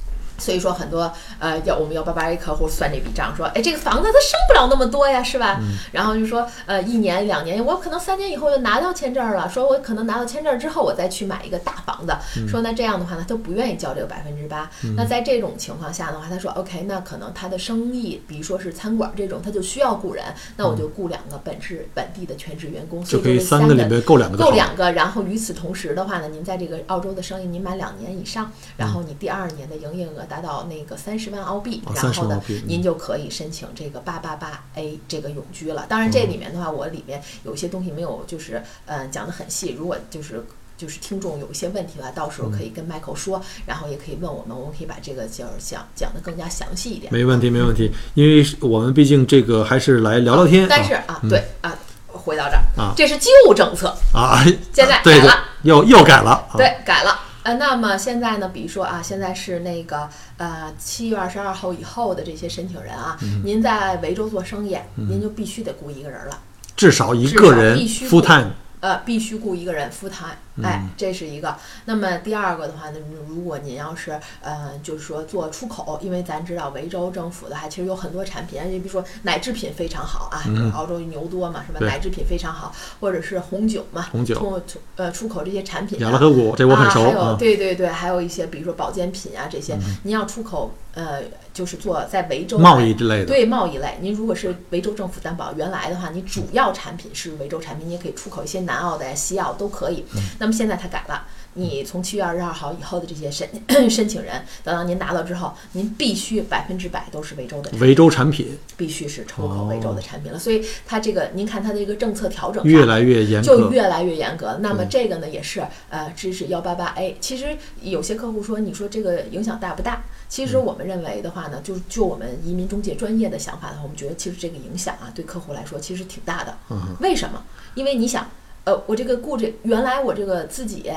所以说很多呃，要我们幺八八 A 客户算这笔账，说，哎，这个房子它升不了那么多呀，是吧？嗯然后就说，呃，一年两年，我可能三年以后就拿到签证了，说我可能拿到签证之后，我再去买一个大房子，嗯说那这样的话呢，他不愿意交这个百分之八。那在这种情况下的话，他说，OK，那可能他的生意，比如说是餐馆这种，他就需要雇人，那我就雇两个本市本地的全职员工，所就可以三个里面够两个。够两个，然后与此同时的话呢，您在这个澳洲的生意您满两年以上，然后你第二年的营业额达到那个三十万澳币，哦然后呢您就可以申请这个八八八 A 这个永居了。当然这里面的话，我里面有一些东西没有就是呃讲得很细，如果就是。就是听众有一些问题的话，到时候可以跟 Michael 说，然后也可以问我们，我们可以把这个就是讲讲得更加详细一点。没问题，没问题，因为我们毕竟这个还是来聊聊天。但是啊，对啊，回到这儿啊这是旧政策，啊，现在 对对改了，又又改了。啊，对，改了。呃，那么现在呢，比如说啊，现在是那个呃七月二十二号以后的这些申请人啊，嗯您在维州做生意，您就必须得雇一个人了，至少一个人 full time。呃，必须雇一个人 full time，哎，这是一个。那么第二个的话呢，如果您要是呃，就是说做出口，因为咱知道维州政府的话，其实有很多产品，你比如说奶制品非常好啊，澳洲牛多嘛，是吧？奶制品非常好，或者是红酒嘛，红酒呃出口这些产品、啊，养乐河谷这我很熟啊。还有啊。对对对，还有一些比如说保健品啊这些，您要出口呃，就是做在维州贸易之类的。对贸易类，您如果是维州政府担保，原来的话，你主要产品是维州产品，你也可以出口一些南澳的呀、西澳都可以。嗯那么现在它改了，你从七月二十二号以后的这些申 申请人，等到您拿到之后，您必须百分之百都是维州的，维州产品必须是出口维州的产品了。所以它这个，您看它的一个政策调整越来越严格，就越来越严格。那么这个呢，也是呃支持幺八八 A。其实有些客户说，你说这个影响大不大？其实我们认为的话呢，就就我们移民中介专业的想法的话，我们觉得其实这个影响啊，对客户来说其实挺大的。为什么？因为你想，呃，我这个雇这原来我这个自己。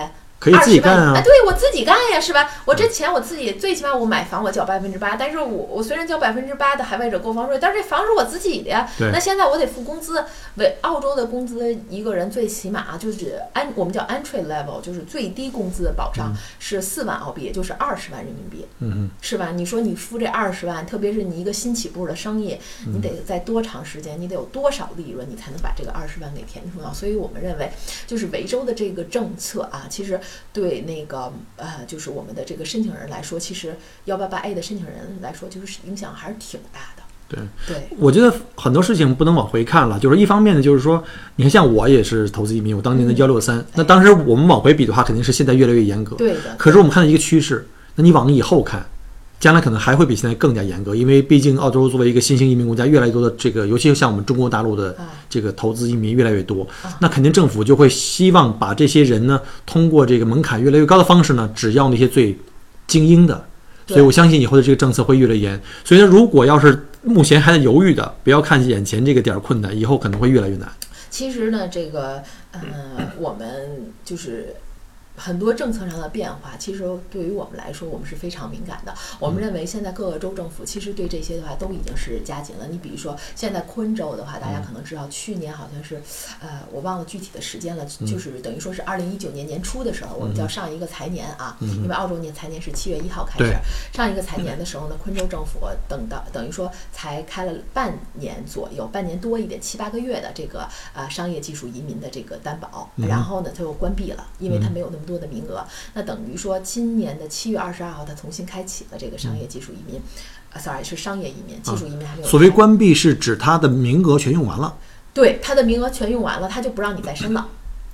可以自己干啊！对我自己干呀，是吧？我这钱我自己，最起码我买房我交百分之八，但是我我虽然交百分之八的海外者购房税，但是这房是我自己的呀。那现在我得付工资，为澳洲的工资一个人最起码就是安，我们叫 entry level，就是最低工资的保障是四万澳币，也就是二十万人民币。嗯嗯，是吧？你说你付这二十万，特别是你一个新起步的生意，你得在多长时间，你得有多少利润，你才能把这个二十万给填充到？所以我们认为，就是维州的这个政策啊，其实对那个。呃，就是我们的这个申请人来说，其实幺八八 A 的申请人来说，就是影响还是挺大的。对对，我觉得很多事情不能往回看了。就是一方面呢，就是说，你看，像我也是投资移民，我当年的幺六三，那当时我们往回比的话，肯定是现在越来越严格。对的。可是我们看到一个趋势，那你往以后看。将来可能还会比现在更加严格，因为毕竟澳洲作为一个新兴移民国家，越来越多的这个，尤其像我们中国大陆的这个投资移民越来越多，那肯定政府就会希望把这些人呢，通过这个门槛越来越高的方式呢，只要那些最精英的。所以我相信以后的这个政策会越来越严。所以呢，如果要是目前还在犹豫的，不要看眼前这个点儿困难，以后可能会越来越难。其实呢，这个呃，我们就是。很多政策上的变化，其实对于我们来说，我们是非常敏感的。我们认为现在各个州政府其实对这些的话都已经是加紧了。你比如说，现在昆州的话，大家可能知道，去年好像是，呃，我忘了具体的时间了，就是等于说是二零一九年年初的时候，我们叫上一个财年啊，因为澳洲年财年是七月一号开始。上一个财年的时候呢，昆州政府等到等于说才开了半年左右，半年多一点，七八个月的这个呃商业技术移民的这个担保，然后呢，它又关闭了，因为它没有那么。多的名额，那等于说今年的七月二十二号，他重新开启了这个商业技术移民，啊，sorry 是商业移民，技术移民还没有。所谓关闭是指它的名额全用完了。对，它的名额全用完了，它就不让你再申了，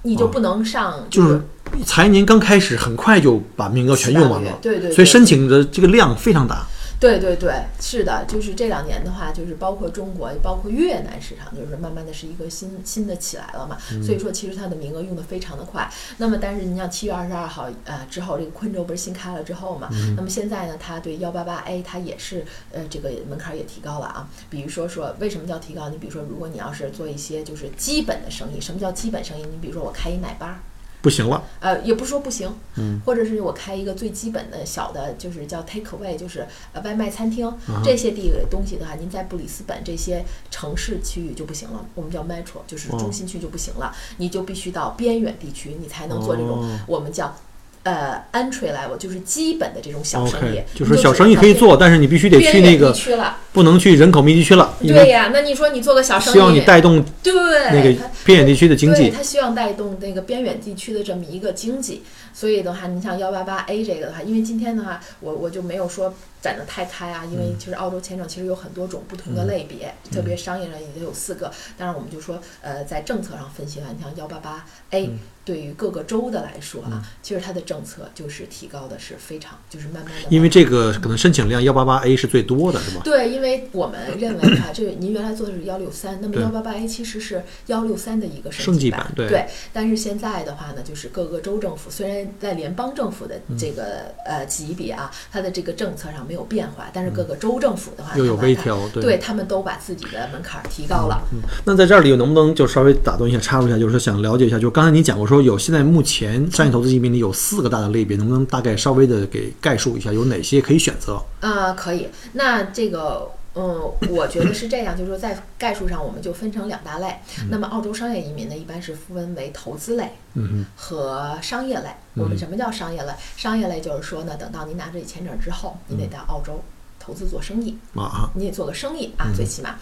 你就不能上。就是财年刚开始，很快就把名额全用完了。对对。所以申请的这个量非常大。对对对，是的，就是这两年的话，就是包括中国，包括越南市场，就是慢慢的是一个新新的起来了嘛。所以说，其实它的名额用的非常的快。那么，但是你像七月二十二号呃之后，这个昆州不是新开了之后嘛？那么现在呢，它对幺八八 A 它也是呃这个门槛也提高了啊。比如说说为什么叫提高？你比如说，如果你要是做一些就是基本的生意，什么叫基本生意？你比如说我开一奶吧。不行了，呃，也不是说不行，嗯，或者是我开一个最基本的小的，就是叫 take away，就是呃外卖餐厅，这些地东西的话，您在布里斯本这些城市区域就不行了，我们叫 metro，就是中心区就不行了，你就必须到边远地区，你才能做这种我们叫。呃，entry level 就是基本的这种小生意，就是小生意可以做，但是你必须得去那个不能去人口密集区了。对呀，那你说你做个小生意，希望你带动对那个边远地区的经济，他希望带动那个边远地区的这么一个经济。所以的话，你像幺八八 A 这个的话，因为今天的话，我我就没有说展得太开啊，因为其实澳洲签证其实有很多种不同的类别，特别商业上也有四个。当然，我们就说，呃，在政策上分析完，你像幺八八 A 对于各个州的来说啊，其实它的政策就是提高的是非常，就是慢慢的。因为这个可能申请量幺八八 A 是最多的，是吗？对，因为我们认为哈，这您原来做的是幺六三，那么幺八八 A 其实是幺六三的一个升级版，对。但是现在的话呢，就是各个州政府虽然在联邦政府的这个呃级别啊，它的这个政策上没有变化，但是各个州政府的话又有微调，对他们都把自己的门槛提高了。嗯，那在这里能不能就稍微打断一下，插入一下，就是说想了解一下，就是刚才你讲过说有现在目前商业投资移民里有四个大的类别，能不能大概稍微的给概述一下，有哪些可以选择？啊，可以。那这个。嗯，我觉得是这样，就是说在概述上，我们就分成两大类。那么澳洲商业移民呢，一般是分为投资类和商业类。我们什么叫商业类？商业类就是说呢，等到您拿着签证之后，你得到澳洲投资做生意，啊，你得做个生意啊，最起码，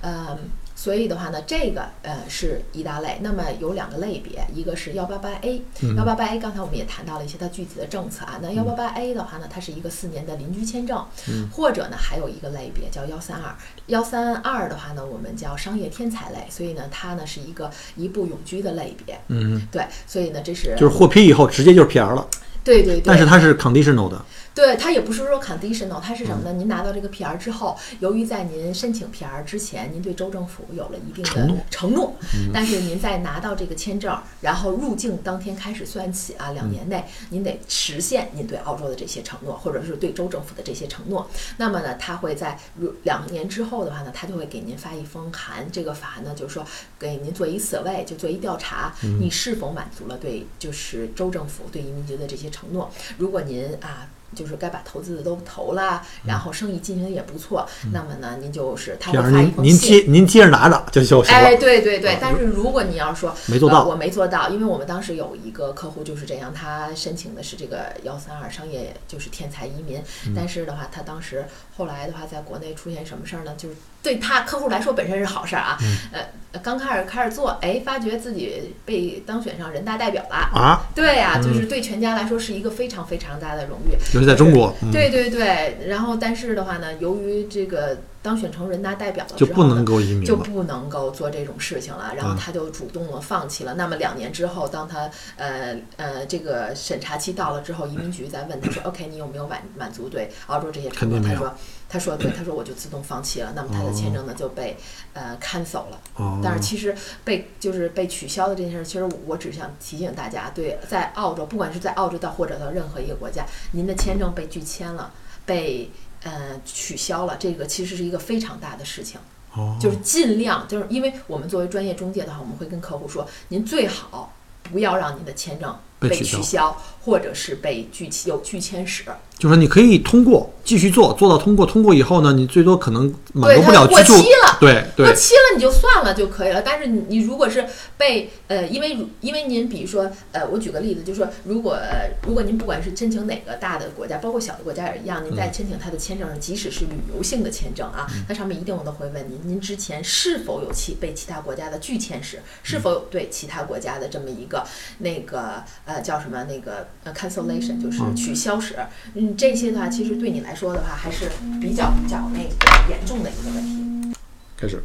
呃，所以的话呢，这个呃是一大类。那么有两个类别，一个是幺八八 A，幺八八 A 刚才我们也谈到了一些它具体的政策啊。那幺八八 A 的话呢，它是一个四年的邻居签证，或者呢还有一个类别叫幺三二，幺三二的话呢我们叫商业天才类，所以呢它呢是一个一步永居的类别。嗯，对，所以呢这是就是获批以后直接就是 PR 了，对对对，但是它是 conditional 的，对，它也不是说 conditional，它是什么嗯呢？您拿到这个 PR 之后，由于在您申请 PR 之前，您对州政府有了一定的承诺嗯承诺，但是您在拿到这个签证，然后入境当天开始算起啊，两年内您得实现您对澳洲的这些承诺，或者是对州政府的这些承诺。那么呢，他会在如两年之后的话呢，他就会给您发一封函，这个函呢就是说给您做一 survey，就做一调查，嗯你是否满足了对就是州政府对移民局的这些承诺。如果您啊。就是该把投资的都投了，然后生意进行的也不错，那么呢，您就是他会发一您您封信，接您接着拿着就就行哎，对对对啊，但是如果你要说没做到呃我没做到，因为我们当时有一个客户就是这样，他申请的是这个幺三二商业就是天才移民，嗯但是的话，他当时后来的话，在国内出现什么事儿呢？就是对他客户来说本身是好事儿啊，嗯呃，刚开始开始做，哎，发觉自己被当选上人大代表了。啊，对呀、嗯就是对全家来说是一个非常非常大的荣誉。尤其在中国，嗯对对对，然后但是的话呢，由于这个当选成人大代表了就之后呢不能够移民了，就不能够做这种事情了，然后嗯他就主动的放弃了。那么两年之后，当他呃呃这个审查期到了之后，移民局再问他说：“OK，你有没有满满足对澳洲这些承诺？”肯定没有他说：“他说对，他说我就自动放弃了。”那么他的签证呢就被呃 cancel 了。哦，但是其实被就是被取消的这件事，其实我只想提醒大家，对，在澳洲，不管是在澳洲到或者到任何一个国家，您的签证被拒签了，被呃取消了，这个其实是一个非常大的事情。哦，就是尽量，就是因为我们作为专业中介的话，我们会跟客户说，您最好不要让您的签证被被取消取消，或者是被拒签有拒签史。就是你可以通过继续做，做到通过，通过以后呢，你最多可能满对，足不了居住。期，了。对过，期了你就算了就可以了，但是你你如果是被呃，因为因为您比如说呃，我举个例子，就是说如果、呃如果您不管是申请哪个大的国家，包括小的国家也一样，您在申请它的签证上，即使是旅游性的签证啊，它上面一定都会问您，您之前是否有其被其他国家的拒签史，是否有对其他国家的这么一个那个呃叫什么那个呃 cancellation，就是嗯取消史，嗯，这些的话，其实对你来说的话，还是比较比较那个严重的一个问题。开始，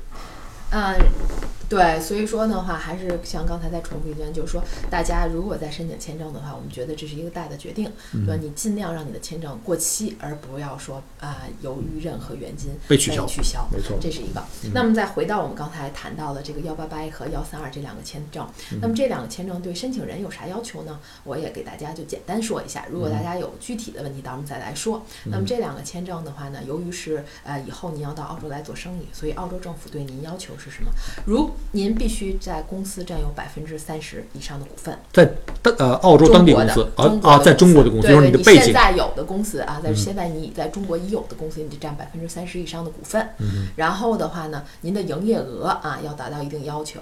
嗯，对，所以说的话，还是像刚才再重复一遍，就是说，大家如果在申请签证的话，我们觉得这是一个大的决定，嗯对吧？你尽量让你的签证过期，而不要说啊、由于任何原因被取消取消，没错这是一个。那么再回到我们刚才谈到的这个幺八八和幺三二这两个签证，嗯那么这两个签证对申请人有啥要求呢？我也给大家就简单说一下，如果大家有具体的问题，到时候我们再来说。那么这两个签证的话呢，由于是呃以后您要到澳洲来做生意，所以澳洲政府对您要求是什么？如您必须在公司占有百分之三十以上的股份，在当呃澳洲当地公司啊中国的啊，在中国的公司，对就是你的背景，现在有的公司啊，在嗯现在你在中国已有的公司，你就占百分之三十以上的股份。嗯然后的话呢，您的营业额啊要达到一定要求。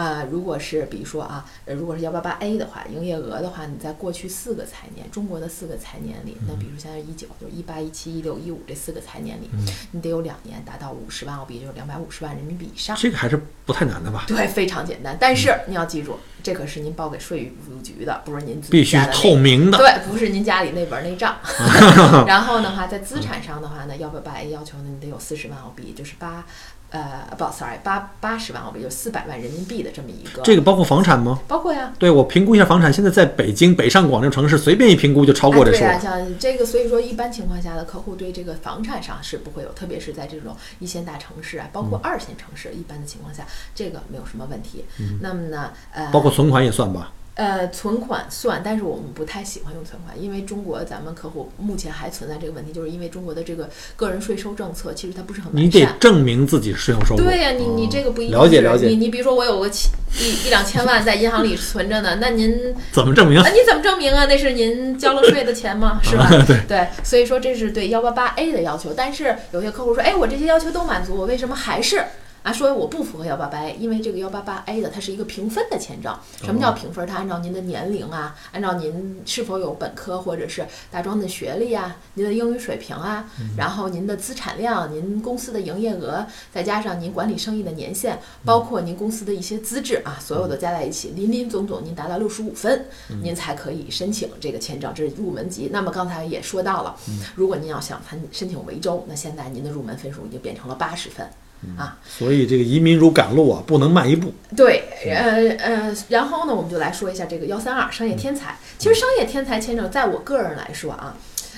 啊、如果是比如说啊，呃如果是幺八八 A 的话，营业额的话，你在过去四个财年，中国的四个财年里，那比如现在一九，就是一八、一七、一六、一五这四个财年里，嗯你得有两年达到五十万澳币，就是两百五十万人民币以上。这个还是不太难的吧？对，非常简单。但是你要记住，这可是您报给税务局的，不是您自己必须透明的，对，不是您家里那本儿那账。然后的话，在资产上的话呢，幺八八 A 要求呢，你得有四十万澳币，就是八，呃，不，sorry，八八十万澳币，就四百万人民币的这么一个。这个包括房产吗？包括呀。对我评估一下房产，现在在北京北上广这种城市，随便一评估就超过这数哎对呀、像这个，所以说一般情况下的客户对这个房产上是不会有，特别是在这种一线大城市啊，包括二线城市，一般的情况下，这个没有什么问题。那么呢，呃，包括存款也算吧。呃，存款算，但是我们不太喜欢用存款，因为中国咱们客户目前还存在这个问题，就是因为中国的这个个人税收政策其实它不是很你得完善。证明自己是税后收入。对呀、你你哦这个不一定是了解了解你你比如说我有个七一一两千万在银行里存着呢，那您 怎么证明啊？你怎么证明啊？那是您交了税的钱吗？是吧？对所以说这是对幺八八 A 的要求。但是有些客户说，哎，我这些要求都满足，我为什么还是啊，说我不符合幺八八 A，因为这个幺八八 A 的它是一个评分的签证。什么叫评分？它按照您的年龄啊，按照您是否有本科或者是大专的学历啊，您的英语水平啊，然后您的资产量、您公司的营业额，再加上您管理生意的年限，包括您公司的一些资质啊，所有的加在一起，林林总总您达到六十五分，您才可以申请这个签证，这是入门级。那么刚才也说到了，如果您要想参申请维州，那现在您的入门分数已经变成了八十分。啊，所以这个移民如赶路啊，不能慢一步。对，呃呃，然后呢，我们就来说一下这个幺三二商业天才。其实商业天才签证，在我个人来说啊，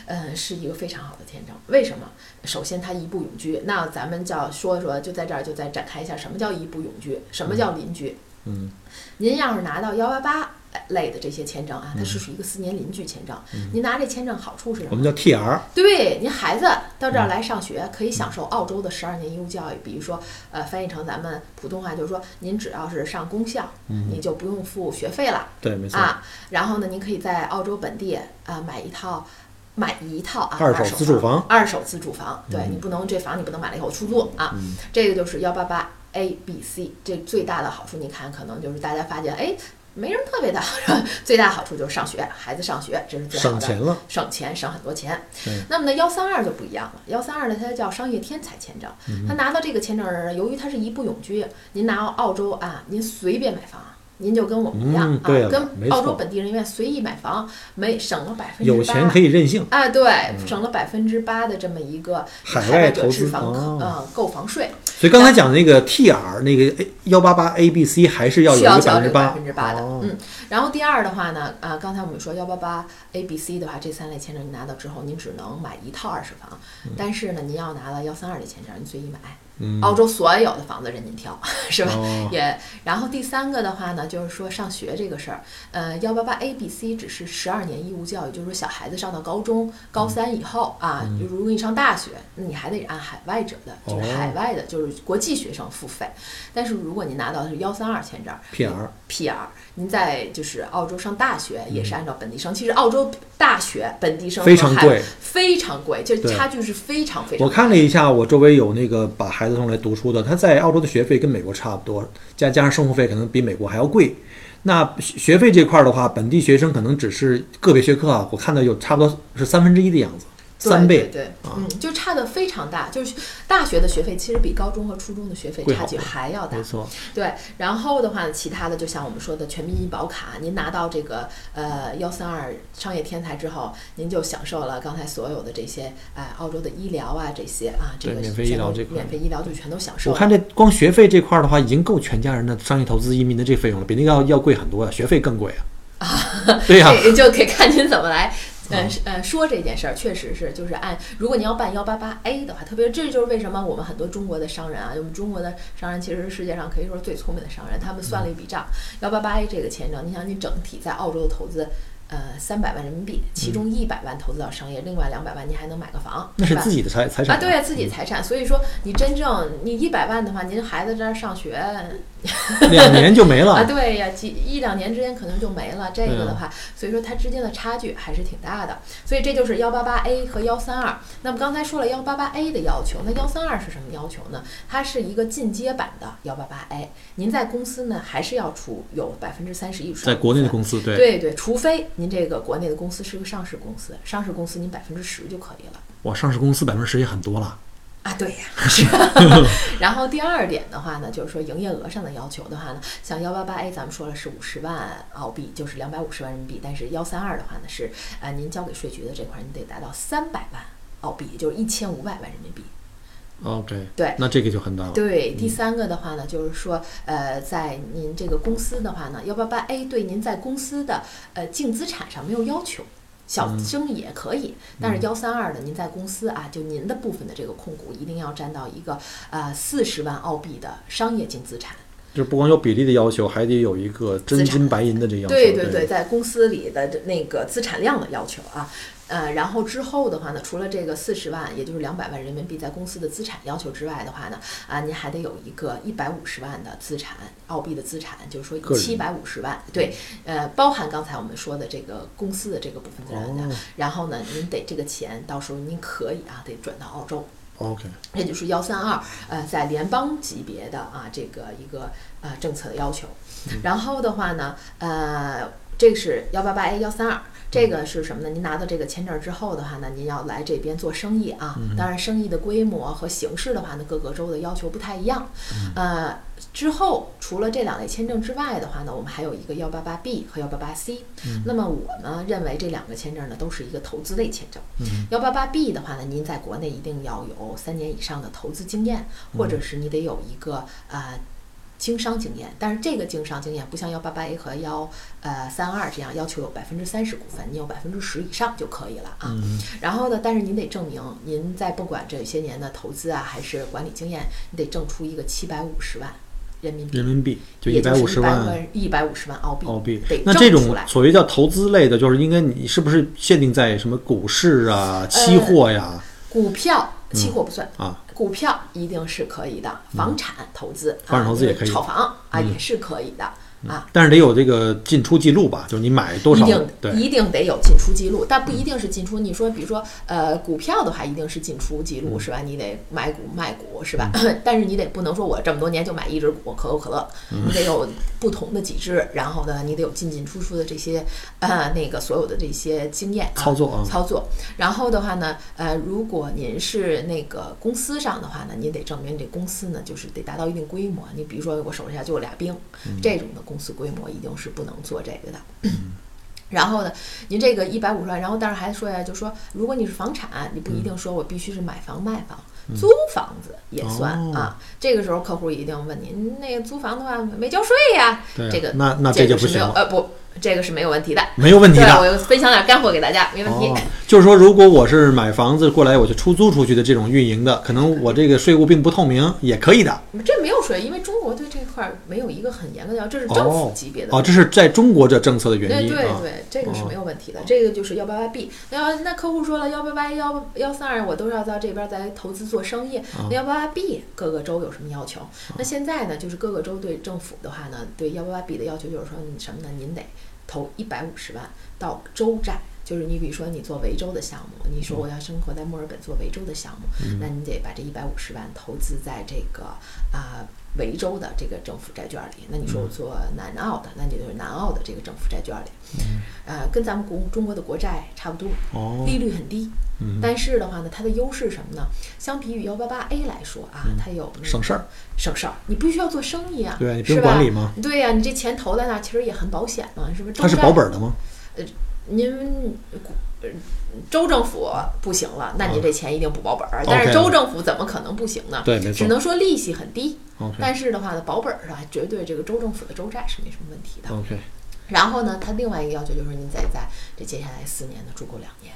嗯，是一个非常好的签证。为什么？首先它一步永居。那咱们就要说说，就在这儿就再展开一下，什么叫一步永居？什么叫邻居？嗯，您要是拿到幺八八。类的这些签证啊，它是属于一个四年邻居签证。您拿这签证好处是什么？我们叫 T R。对，您孩子到这儿来上学，可以享受澳洲的十二年义务教育。比如说，呃，翻译成咱们普通话就是说，您只要是上公校，你就不用付学费了。对，没错。啊，然后呢，您可以在澳洲本地啊买一套，买一套啊二手自住房。二手自住房，对你不能这房你不能买了以后出租啊。这个就是幺八八 A B C，这最大的好处，你看可能就是大家发现，哎。没什么特别的，最大好处就是上学，孩子上学这是最好的，省钱了，省钱省很多钱。那么呢，幺三二就不一样了，幺三二呢它叫商业天才签证，他拿到这个签证人，由于他是一步永居，您拿澳洲啊，您随便买房。您就跟我们一样啊，跟澳洲本地人员随意买房，没省了百分之八，有钱可以任性啊，对，省了百分之八的这么一个海外投资房呃购房税。所以刚才讲的那个 T R 那个幺八八 A B C 还是要有百分之八，百分之八的，嗯。然后第二的话呢，啊，刚才我们说幺八八 A B C 的话，这三类签证您拿到之后，您只能买一套二手房，但是呢，您要拿了幺三二的签证，您随意买。澳洲所有的房子任您挑，是吧？也，然后第三个的话呢，就是说上学这个事儿，呃，幺八八 A B C 只是十二年义务教育，就是说小孩子上到高中高三以后啊，如果你上大学，你还得按海外者的，就是海外的，就是国际学生付费。但是如果你拿到的是幺三二签证，P R P R，您在就是澳洲上大学也是按照本地生，其实澳洲大学本地生非常贵，非常贵，就差距是非常非常。我看了一下，我周围有那个把孩子送来读书的，他在澳洲的学费跟美国差不多，加加上生活费可能比美国还要贵。那学费这块儿的话，本地学生可能只是个别学科啊，我看到有差不多是三分之一的样子。三倍，对，嗯，就差的非常大，就是大学的学费其实比高中和初中的学费差距还要大，没错。对，然后的话，其他的就像我们说的全民医保卡，您拿到这个呃幺三二商业天才之后，您就享受了刚才所有的这些哎澳洲的医疗啊这些啊，这个免费医疗这块，免费医疗就全都享受。我看这光学费这块的话，已经够全家人的商业投资移民的这费用了，比那个要要贵很多呀，学费更贵啊。啊，对呀，就可以看您怎么来。嗯，呃，说这件事儿确实是，就是按如果你要办幺八八 A 的话，特别这就是为什么我们很多中国的商人啊，我们中国的商人其实是世界上可以说是最聪明的商人，他们算了一笔账，幺八八 A 这个签证，你想你整体在澳洲的投资。呃，三百万人民币，其中一百万投资到商业，另外两百万你还能买个房，那是自己的财财产啊，对，自己财产。所以说，你真正你一百万的话，您孩子这儿上学，两年就没了啊，对呀，几一两年之间可能就没了。这个的话，所以说它之间的差距还是挺大的。所以这就是幺八八 A 和幺三二。那么刚才说了幺八八 A 的要求，那幺三二是什么要求呢？它是一个进阶版的幺八八 A。您在公司呢，还是要出有百分之三十以上，在国内的公司，对对对，除非。您这个国内的公司是个上市公司，上市公司您百分之十就可以了。哇，上市公司百分之十也很多了啊！对呀，是。然后第二点的话呢，就是说营业额上的要求的话呢，像幺八八 A 咱们说了是五十万澳币，就是两百五十万人民币，但是幺三二的话呢是，呃，您交给税局的这块你得达到三百万澳币，就是一千五百万人民币。OK，对，那这个就很大了。对，第三个的话呢，就是说，呃，在您这个公司的话呢，幺八八 A 对您在公司的呃净资产上没有要求，小生意也可以。但是幺三二的，您在公司啊，就您的部分的这个控股一定要占到一个呃四十万澳币的商业净资产。就是不光有比例的要求，还得有一个真金白银的这要求。对对对，在公司里的那个资产量的要求啊。呃，然后之后的话呢，除了这个四十万，也就是两百万人民币在公司的资产要求之外的话呢，啊，您还得有一个一百五十万的资产，澳币的资产，就是说七百五十万，对，呃，包含刚才我们说的这个公司的这个部分资产的。然后呢，您得这个钱到时候您可以啊，得转到澳洲。OK，也就是幺三二，呃，在联邦级别的啊这个一个呃政策的要求。然后的话呢，呃，这个是幺八八 A 幺三二。这个是什么呢？您拿到这个签证之后的话呢，您要来这边做生意啊。当然，生意的规模和形式的话呢，各个州的要求不太一样。呃，之后除了这两类签证之外的话呢，我们还有一个幺八八 B 和幺八八 C。那么我呢认为这两个签证呢都是一个投资类签证。幺八八 B 的话呢，您在国内一定要有三年以上的投资经验，或者是你得有一个呃。经商经验，但是这个经商经验不像幺八八 A 和幺呃三二这样要求有百分之三十股份，你有百分之十以上就可以了啊。然后呢，但是您得证明您在不管这些年的投资啊还是管理经验，你得挣出一个七百五十万人民币。人民币就一百五十万，一百五十万澳币。澳币那这种所谓叫投资类的，就是应该你是不是限定在什么股市啊、期货呀？股票、期货不算啊。股票一定是可以的，房产投资，房产投资也可以，炒房啊也是可以的。啊，但是得有这个进出记录吧？就是你买多少，一定对，一定得有进出记录，但不一定是进出。你说，比如说，呃，股票的话，一定是进出记录，是吧？你得买股卖股，是吧？但是你得不能说我这么多年就买一只股，可口可乐，你得有不同的几只，然后呢，你得有进进出出的这些呃那个所有的这些经验操作操作。然后的话呢，呃，如果您是那个公司上的话呢，您得证明这公司呢就是得达到一定规模。你比如说，我手下就有俩兵，这种的。公司规模一定是不能做这个的。然后呢，您这个一百五十万，然后但是还说呀，就说如果你是房产，你不一定说我必须是买房卖房，租房子也算啊。这个时候客户一定问您，那个租房的话没交税呀？这个那那这就不行。呃不。这个是没有问题的，没有问题的。我分享点干货给大家，没问题。就是说，如果我是买房子过来，我就出租出去的这种运营的，可能我这个税务并不透明，也可以的。这没有税，因为中国对这块没有一个很严格的要，这是政府级别的。哦，这是在中国这政策的原因。对对对，这个是没有问题的。这个就是幺八八 B。那要那客户说了，幺八八幺幺三二，我都是要到这边来投资做生意。那幺八八 B 各个州有什么要求？那现在呢，就是各个州对政府的话呢，对幺八八 B 的要求就是说，你什么呢？您得。投一百五十万到州债，就是你比如说你做维州的项目，你说我要生活在墨尔本做维州的项目，那你得把这一百五十万投资在这个啊维州的这个政府债券里。那你说我做南澳的，那你就是南澳的这个政府债券里，呃，跟咱们国中国的国债差不多，利率很低。但是的话呢，它的优势什么呢？相比于幺八八 A 来说啊，它有省事儿，省事儿。你不需要做生意啊，对你不用管理吗？对呀，你这钱投在那，其实也很保险嘛，是不是？它是保本的吗？呃，您州政府不行了，那您这钱一定不保本儿。但是州政府怎么可能不行呢？对，没错。只能说利息很低。但是的话呢，保本上绝对这个州政府的州债是没什么问题的。OK。然后呢，它另外一个要求就是您得在这接下来四年呢住够两年。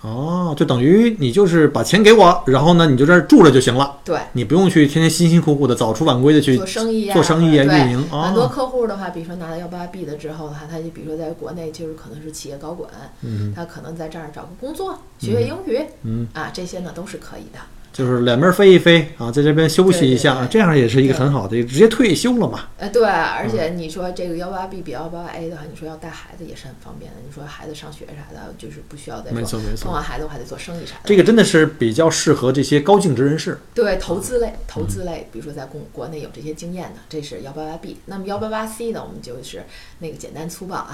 哦，就等于你就是把钱给我，然后呢，你就这儿住着就行了。对，你不用去天天辛辛苦苦的早出晚归的去做生意啊，做生意啊，运营。很多客户的话，比如说拿到幺八 B 的之后的话，他就比如说在国内就是可能是企业高管，嗯，他可能在这儿找个工作，学学英语，嗯，啊，这些呢都是可以的。就是两边飞一飞啊，在这边休息一下，这样也是一个很好的，直接退休了嘛。呃，对，而且你说这个幺八 B 比幺八 A 的话，你说要带孩子也是很方便的。你说孩子上学啥的，就是不需要再没错没错。送完孩子我还得做生意啥的。这个真的是比较适合这些高净值人士。对，投资类，投资类，比如说在国国内有这些经验的，这是幺八八 B。那么幺八八 C 呢，我们就是那个简单粗暴啊，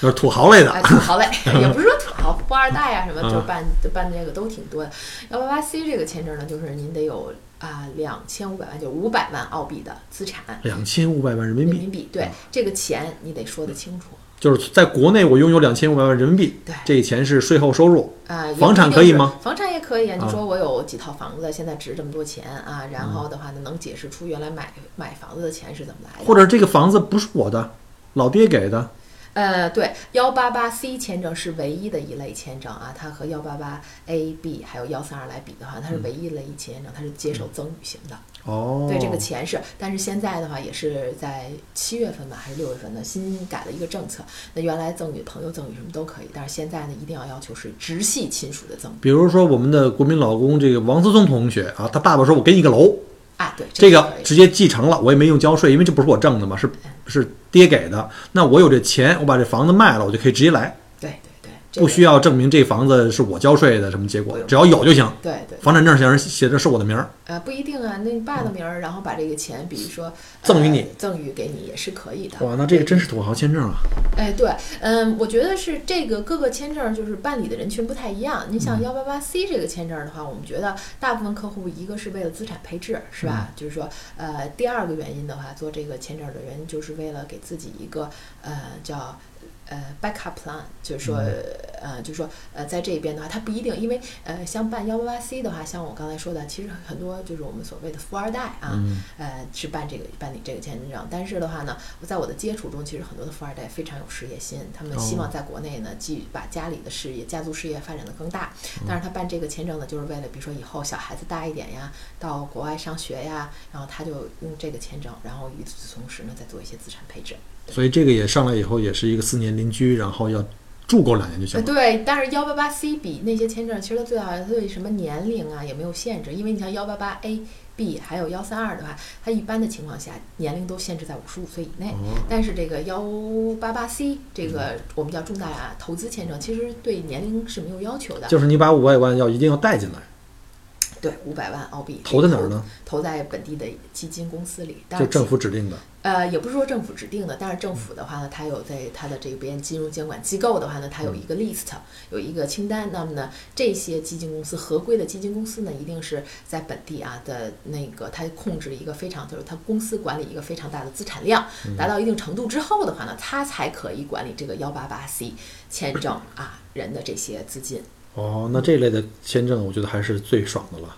就是土豪类的。土豪类，也不是说土豪，富二代啊什么，就是办办这个都挺多的。幺八八 C 这个签证呢，就是您得有。啊，两千五百万就五百万澳币的资产，两千五百万人民币。人民币对这个钱你得说得清楚。就是在国内我拥有两千五百万人民币，对，这钱是税后收入啊。房产可以吗？房产也可以啊。你说我有几套房子，现在值这么多钱啊？然后的话呢，能解释出原来买买房子的钱是怎么来的？或者这个房子不是我的，老爹给的。呃，对，幺八八 C 签证是唯一的一类签证啊，它和幺八八 A、B 还有幺三二来比的话，它是唯一的一签证，它是接受赠与型的。哦，对，这个钱是，但是现在的话也是在七月份吧，还是六月份呢？新改了一个政策，那原来赠与朋友赠与什么都可以，但是现在呢，一定要要求是直系亲属的赠与。比如说我们的国民老公这个王思聪同学啊，他爸爸说我给你个楼。啊，对，这个直接继承了，我也没用交税，因为这不是我挣的嘛，是是爹给的。那我有这钱，我把这房子卖了，我就可以直接来。不需要证明这房子是我交税的什么结果只要有就行。对对，房产证上写着是我的名儿，呃，不一定啊，那你爸的名儿，然后把这个钱，比如说嗯赠予你呃赠予给你也是可以的。哇，那这个真是土豪签证啊！哎，对，嗯，我觉得是这个各个签证就是办理的人群不太一样。你像幺八八 C 这个签证的话，我们觉得大部分客户一个是为了资产配置，是吧？就是说，呃，第二个原因的话，做这个签证的原因就是为了给自己一个呃叫。呃，backup plan 就是说，呃，就是说，呃，在这边的话，它不一定，因为呃，像办幺八八 C 的话，像我刚才说的，其实很多就是我们所谓的富二代啊，嗯呃，是办这个办理这个签证。但是的话呢，我在我的接触中，其实很多的富二代非常有事业心，他们希望在国内呢，继把家里的事业、家族事业发展的更大。但是他办这个签证呢，就是为了比如说以后小孩子大一点呀，到国外上学呀，然后他就用这个签证，然后与此同时呢，再做一些资产配置。所以这个也上来以后也是一个四年邻居，然后要住够两年就行。对，但是幺八八 C 比那些签证，其实它最好，它对什么年龄啊也没有限制，因为你像幺八八 A、B 还有幺三二的话，它一般的情况下年龄都限制在五十五岁以内。哦，但是这个幺八八 C 这个我们叫重大投资签证，其实对年龄是没有要求的。就是你把五百万要一定要带进来，对，五百万澳币投在哪儿呢？投在本地的基金公司里，但就政府指定的。呃，也不是说政府指定的，但是政府的话呢，它有在它的这边金融监管机构的话呢，它有一个 list，有一个清单。那么呢，这些基金公司合规的基金公司呢，一定是在本地啊的那个，它控制一个非常，就是它公司管理一个非常大的资产量，达到一定程度之后的话呢，它才可以管理这个幺八八 C 签证啊人的这些资金。哦，那这类的签证我觉得还是最爽的了。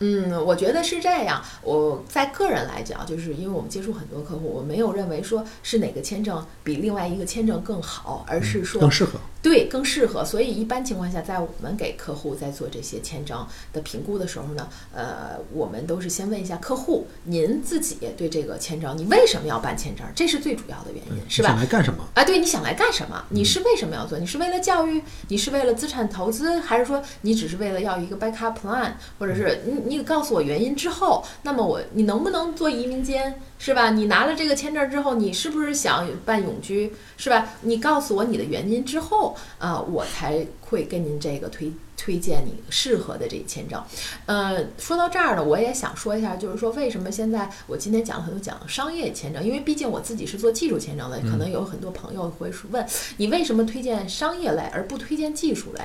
嗯，我觉得是这样。我在个人来讲，就是因为我们接触很多客户，我没有认为说是哪个签证比另外一个签证更好，而是说更适合。对更适合。所以一般情况下，在我们给客户在做这些签证的评估的时候呢，呃，我们都是先问一下客户，您自己对这个签证，你为什么要办签证？这是最主要的原因，是吧想？来干什么？啊，对，你想来干什么？你是为什么要做？你是为了教育？你是为了资产投资？还是说你只是为了要一个 backup plan？或者是你你告诉我原因之后，那么我你能不能做移民监？是吧？你拿了这个签证之后，你是不是想办永居？是吧？你告诉我你的原因之后，啊、我才会跟您这个推推荐你适合的这个签证。呃，说到这儿呢，我也想说一下，就是说为什么现在我今天讲了很多讲商业签证，因为毕竟我自己是做技术签证的，可能有很多朋友会说问你为什么推荐商业类而不推荐技术类？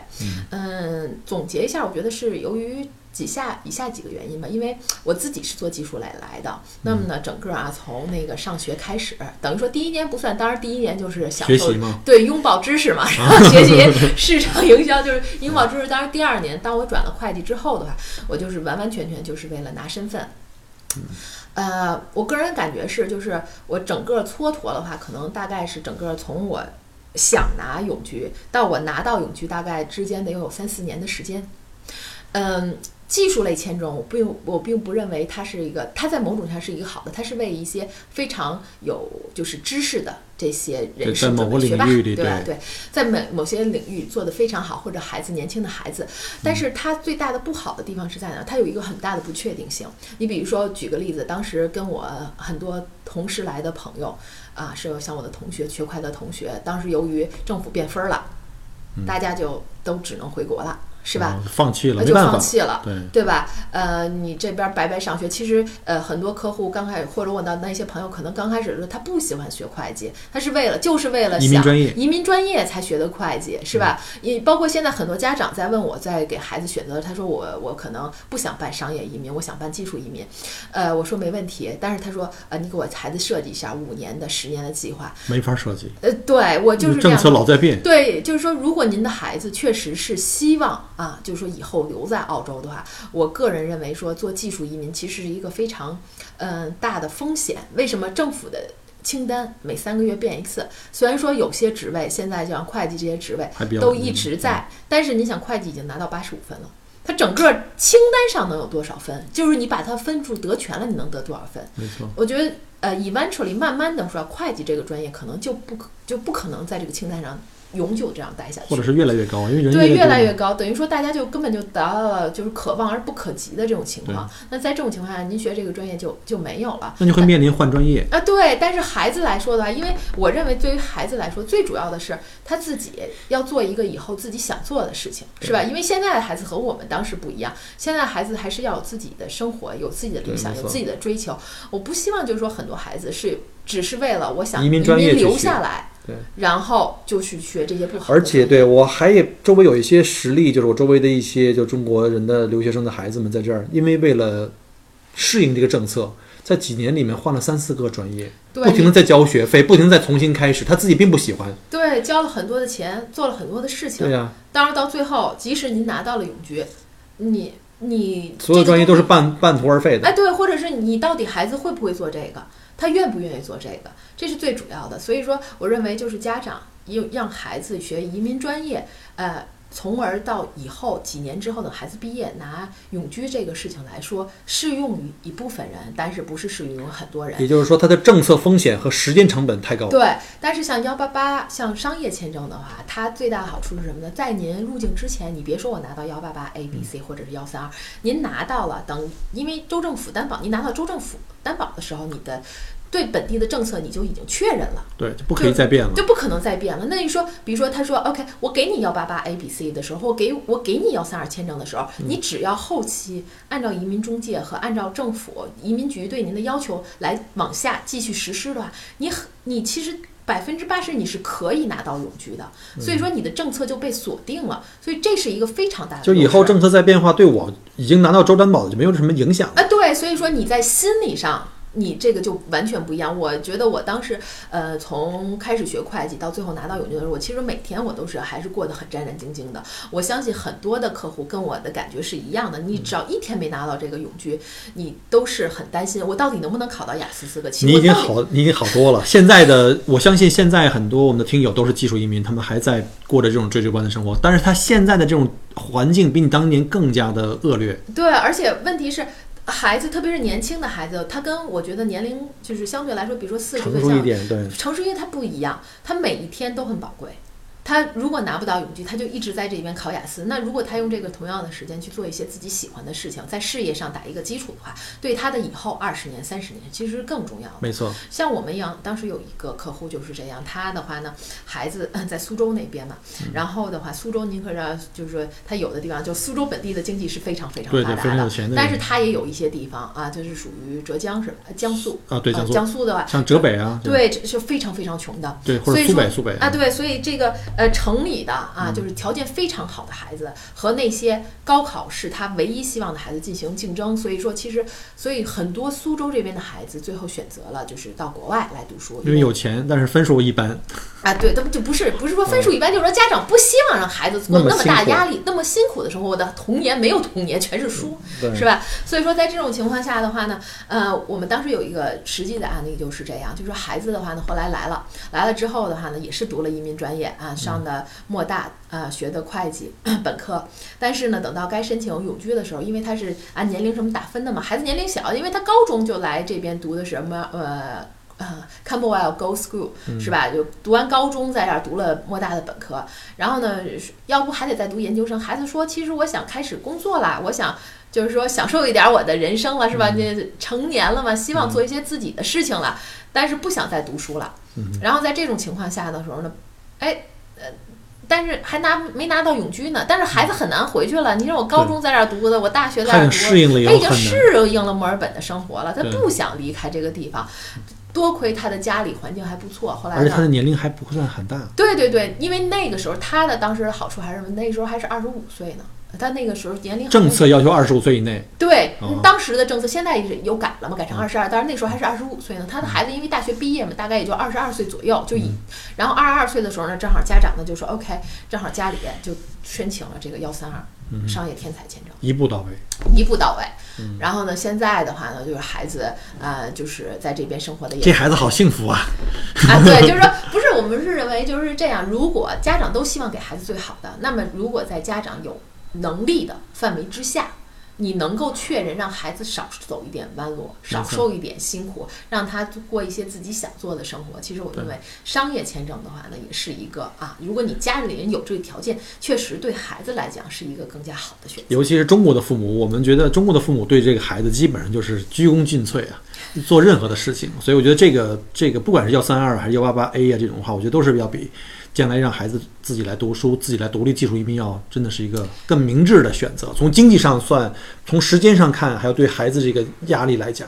嗯，总结一下，我觉得是由于。几下以下几个原因吧，因为我自己是做技术来来的，那么呢，整个啊从那个上学开始，等于说第一年不算，当然第一年就是享受？对，拥抱知识嘛，然后学习市场营销，就是拥抱知识。当然，第二年当我转了会计之后的话，我就是完完全全就是为了拿身份。呃，我个人感觉是，就是我整个蹉跎的话，可能大概是整个从我想拿永居到我拿到永居，大概之间得有三四年的时间。嗯，技术类签证，我并我并不认为它是一个，它在某种上是一个好的，它是为一些非常有就是知识的这些人士在某个准备学霸，领域里对吧？对对，在某某些领域做得非常好，或者孩子年轻的孩子，但是它最大的不好的地方是在哪？它有一个很大的不确定性。你比如说，举个例子，当时跟我很多同时来的朋友啊，是有像我的同学，学会的同学，当时由于政府变分儿了，大家就都只能回国了，是吧？嗯放弃了，那就。放弃了。对，对吧？呃，你这边白白上学，其实呃，很多客户刚开始，或者我的那些朋友，可能刚开始的时候他不喜欢学会计，他是为了就是为了想移民专业移民专业才学的会计，是吧？也包括现在很多家长在问我，在给孩子选择，他说我我可能不想办商业移民，我想办技术移民，呃，我说没问题，但是他说呃，你给我孩子设计一下五年的、十年的计划，没法设计，呃，对我就是这政策老在变。对，就是说，如果您的孩子确实是希望啊，就是说以后留在澳洲的话，我个人认为说做技术移民其实是一个非常嗯、呃大的风险。为什么政府的清单每三个月变一次？虽然说有些职位现在像会计这些职位都一直在，但是你想会计已经拿到八十五分了。它整个清单上能有多少分？就是你把它分数得全了，你能得多少分？没错，我觉得呃，eventually 慢慢的说，会计这个专业可能就不可就不可能在这个清单上永久这样待下去，或者是越来越高，因为人对，越越来越高，等于说大家就根本就达到了就是可望而不可及的这种情况。那在这种情况下，您学这个专业就就没有了。那就会面临换专业。啊，对，但是孩子来说的话，因为我认为对于孩子来说，最主要的是他自己要做一个以后自己想做的事情，是吧？因为现在的孩子和我们当时不一样，现在的孩子还是要有自己的生活，有自己的理想，有自己的追求。我不希望就是说很多孩子是只是为了我想移民留下来，对，然后就去学这些不好而。且对我还也周围有一些实例，就是我周围的一些就中国人的留学生的孩子们在这儿，因为为了适应这个政策，在几年里面换了三四个专业，对不停的在交学费，不停的在重新开始，他自己并不喜欢。对，交了很多的钱，做了很多的事情。对呀、当然到最后，即使您拿到了永居，你你所有专业都是半半途而废的。哎，对，或者是你到底孩子会不会做这个，他愿不愿意做这个，这是最主要的。所以说，我认为就是家长要让孩子学移民专业，呃。从而到以后几年之后等孩子毕业拿永居这个事情来说，适用于一部分人，但是不是适用于很多人。也就是说，它的政策风险和时间成本太高。对，但是像幺八八，像商业签证的话，它最大的好处是什么呢？在您入境之前，你别说我拿到幺八八 A、B、C 或者是幺三二，您拿到了，等因为州政府担保，您拿到州政府担保的时候，你的对本地的政策你就已经确认了。对，就不可以再变了。就不可能再变了。那你说，比如说他说 OK，我给你幺八八 A B C 的时候，或给我给你幺三二签证的时候，你只要后期按照移民中介和按照政府移民局对您的要求来往下继续实施的话，你很你其实。百分之八十你是可以拿到永居的，所以说你的政策就被锁定了，所以这是一个非常大的就以后政策再变化，对我已经拿到州担保的就没有什么影响了。啊，对，所以说你在心理上，你这个就完全不一样。我觉得我当时，呃，从开始学会计到最后拿到永居的时候，我其实每天我都是还是过得很战战兢兢的。我相信很多的客户跟我的感觉是一样的。你只要一天没拿到这个永居，你都是很担心，我到底能不能考到雅思四个七？你已经好，你已经好多了。现在的，我相信现在很多我们的听友都是技术移民，他们还在过着这种追追关的生活。但是他现在的这种环境比你当年更加的恶劣。对，而且问题是。孩子，特别是年轻的孩子，他跟我觉得年龄就是相对来说，比如说四十岁像熟一点，对，成熟一点他不一样，他每一天都很宝贵。他如果拿不到永居，他就一直在这边考雅思。那如果他用这个同样的时间去做一些自己喜欢的事情，在事业上打一个基础的话，对他的以后二十年、三十年其实更重要。没错，像我们一样，当时有一个客户就是这样，他的话呢，孩子呃在苏州那边嘛，嗯。然后的话，苏州您可知道，就是说他有的地方，就苏州本地的经济是非常非常发达的。但是他也有一些地方啊，就是属于浙江是呃江苏啊对江苏。呃江苏的话，像浙北啊，对，是非常非常穷的。对，或者苏北苏北。啊，对，所以这个呃城里的啊，嗯就是条件非常好的孩子和那些高考是他唯一希望的孩子进行竞争，所以说其实所以很多苏州这边的孩子最后选择了就是到国外来读书，因为有钱，但是分数一般。啊，对，他们就不是不是说分数一般，就是说家长不希望让孩子过那么大压力、那么辛苦的生活。我的童年没有童年，全是书，是吧？所以说在这种情况下的话呢，呃，我们当时有一个实际的案例就是这样，就是说孩子的话呢，后来来了，来了之后的话呢，也是读了移民专业啊，上的莫大啊、学的会计 本科，但是呢，等到该申请永居的时候，因为他是按年龄什么打分的嘛，孩子年龄小，因为他高中就来这边读的什么呃。呃 c a m b e r w e l l Go School 是吧？就读完高中，在这儿读了莫大的本科，然后呢，要不还得再读研究生。孩子说：“其实我想开始工作啦，我想就是说享受一点我的人生了，是吧？你成年了嘛，希望做一些自己的事情了，但是不想再读书了。然后在这种情况下的时候呢，哎，呃。”但是还拿没拿到永居呢？但是孩子很难回去了。你让我高中在这儿读的，我大学在这儿读，他已经。适应了墨尔本的生活了，他不想离开这个地方。多亏他的家里环境还不错，后来而且他的？年龄还不算很大，对对对，因为那个时候他的当时的好处还是什么？那时候还是二十五岁呢，他那个时候年龄政策要求二十五岁以内。对、哦当时的政策，现在有改了嘛，改成二十二，但是那时候还是二十五岁呢。他的孩子因为大学毕业嘛，大概也就二十二岁左右就以，然后二十二岁的时候呢，正好家长呢就说 OK，正好家里就申请了这个幺三二商业天才签证。一步到位，一步到位。然后呢，现在的话呢，就是孩子呃，就是在这边生活的也这孩子好幸福啊！啊，对，就是说不是我们是认为就是这样。如果家长都希望给孩子最好的，那么如果在家长有能力的范围之下，你能够确认让孩子少走一点弯路，少受一点辛苦，让他过一些自己想做的生活。其实我认为商业签证的话呢，也是一个啊，如果你家里人有这个条件，确实对孩子来讲是一个更加好的选择。尤其是中国的父母，我们觉得中国的父母对这个孩子基本上就是鞠躬尽瘁啊，做任何的事情。所以我觉得这个这个不管是幺三二还是幺八八 A 啊这种的话，我觉得都是要比将来让孩子自己来读书、自己来独立技术移民要真的是一个更明智的选择。从经济上算，从时间上看，还有对孩子这个压力来讲，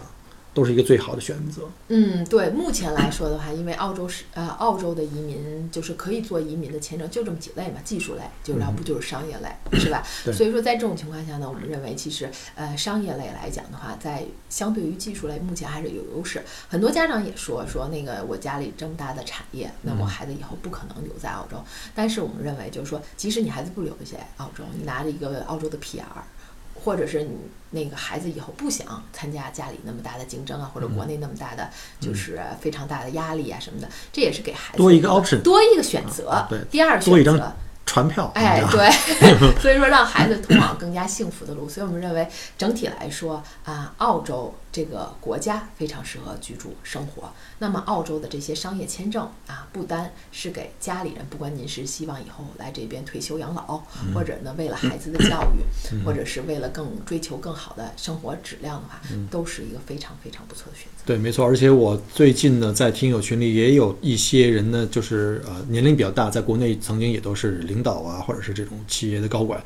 都是一个最好的选择。嗯，对，目前来说的话，因为澳洲是呃澳洲的移民就是可以做移民的签证就这么几类嘛，技术类，就要不就是商业类，是吧？所以说在这种情况下呢，我们认为其实呃商业类来讲的话，在相对于技术类目前还是有优势。很多家长也说说那个我家里这么大的产业，那我孩子以后不可能留在澳洲。但是我们认为就是说，即使你孩子不留在澳洲，你拿着一个澳洲的 PR。或者是你那个孩子以后不想参加家里那么大的竞争啊，或者国内那么大的就是非常大的压力啊什么的，这也是给孩子多一个 option 多一个选择。啊对第二选择，船票，哎，对，所以说让孩子通往更加幸福的路。所以我们认为整体来说啊，澳洲这个国家非常适合居住生活。那么澳洲的这些商业签证啊，不单是给家里人，不管您是希望以后来这边退休养老，嗯或者呢为了孩子的教育，或者是为了更追求更好的生活质量的话，嗯都是一个非常非常不错的选择。对，没错，而且我最近呢，在听友群里也有一些人呢，就是呃年龄比较大，在国内曾经也都是领导啊，或者是这种企业的高管，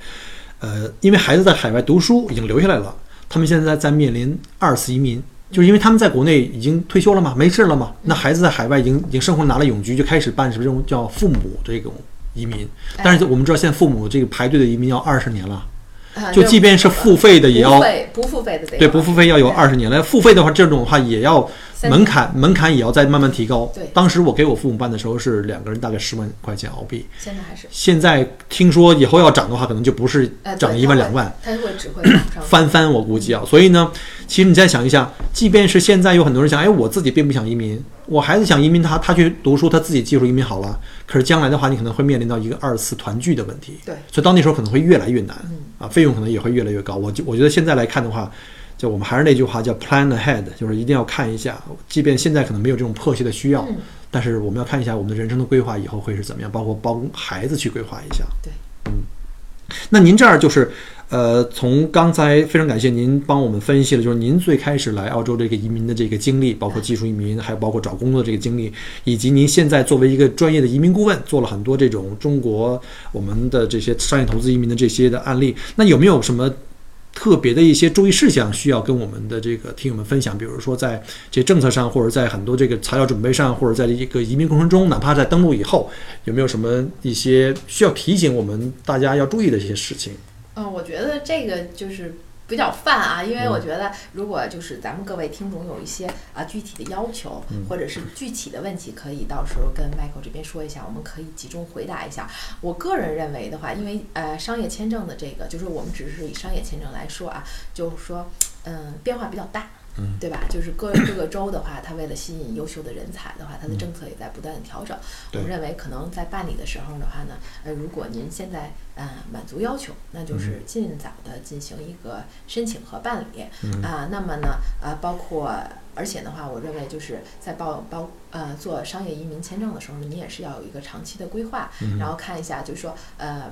呃，因为孩子在海外读书已经留下来了，他们现在在面临二次移民，就是因为他们在国内已经退休了嘛，没事了嘛，那孩子在海外已经已经生活拿了永居，就开始办什么这种叫父母这种移民，但是我们知道现在父母这个排队的移民要二十年了，啊就即便是付费的也要不付费的得对，不付费要有二十年了，付费的话，这种的话也要三门槛，门槛也要再慢慢提高。对当时我给我父母办的时候是两个人大概十万块钱澳币，现在还是现在听说以后要涨的话，可能就不是呃涨一万两万，它会只会 翻番我估计啊。所以呢，其实你再想一下，即便是现在有很多人想，哎，我自己并不想移民，我孩子想移民他，他去读书，他自己技术移民好了，可是将来的话，你可能会面临到一个二次团聚的问题。对所以到那时候可能会越来越难嗯啊，费用可能也会越来越高。我就我觉得现在来看的话，就我们还是那句话叫 plan ahead，就是一定要看一下，即便现在可能没有这种迫切的需要，嗯但是我们要看一下我们的人生的规划以后会是怎么样，包括帮孩子去规划一下。对，嗯，那您这儿就是。呃，从刚才非常感谢您帮我们分析了，就是您最开始来澳洲这个移民的这个经历，包括技术移民，还有包括找工作的这个经历，以及您现在作为一个专业的移民顾问，做了很多这种中国我们的这些商业投资移民的这些的案例。那有没有什么特别的一些注意事项需要跟我们的这个听友们分享？比如说在这政策上，或者在很多这个材料准备上，或者在这个移民过程中，哪怕在登陆以后，有没有什么一些需要提醒我们大家要注意的一些事情？嗯，我觉得这个就是比较泛啊，因为嗯我觉得如果就是咱们各位听众有一些啊具体的要求，嗯或者是具体的问题，可以到时候跟 Michael 这边说一下，我们可以集中回答一下。我个人认为的话，因为呃商业签证的这个，就是我们只是以商业签证来说啊，就是说嗯变化比较大。嗯对吧？就是各各个州的话，它为了吸引优秀的人才的话，它的政策也在不断的调整。我们认为，可能在办理的时候的话呢，呃，如果您现在呃满足要求，那就是尽早的进行一个申请和办理嗯啊、那么呢，呃，包括而且的话，我认为就是在报包呃做商业移民签证的时候呢，你也是要有一个长期的规划，嗯然后看一下，就是说呃。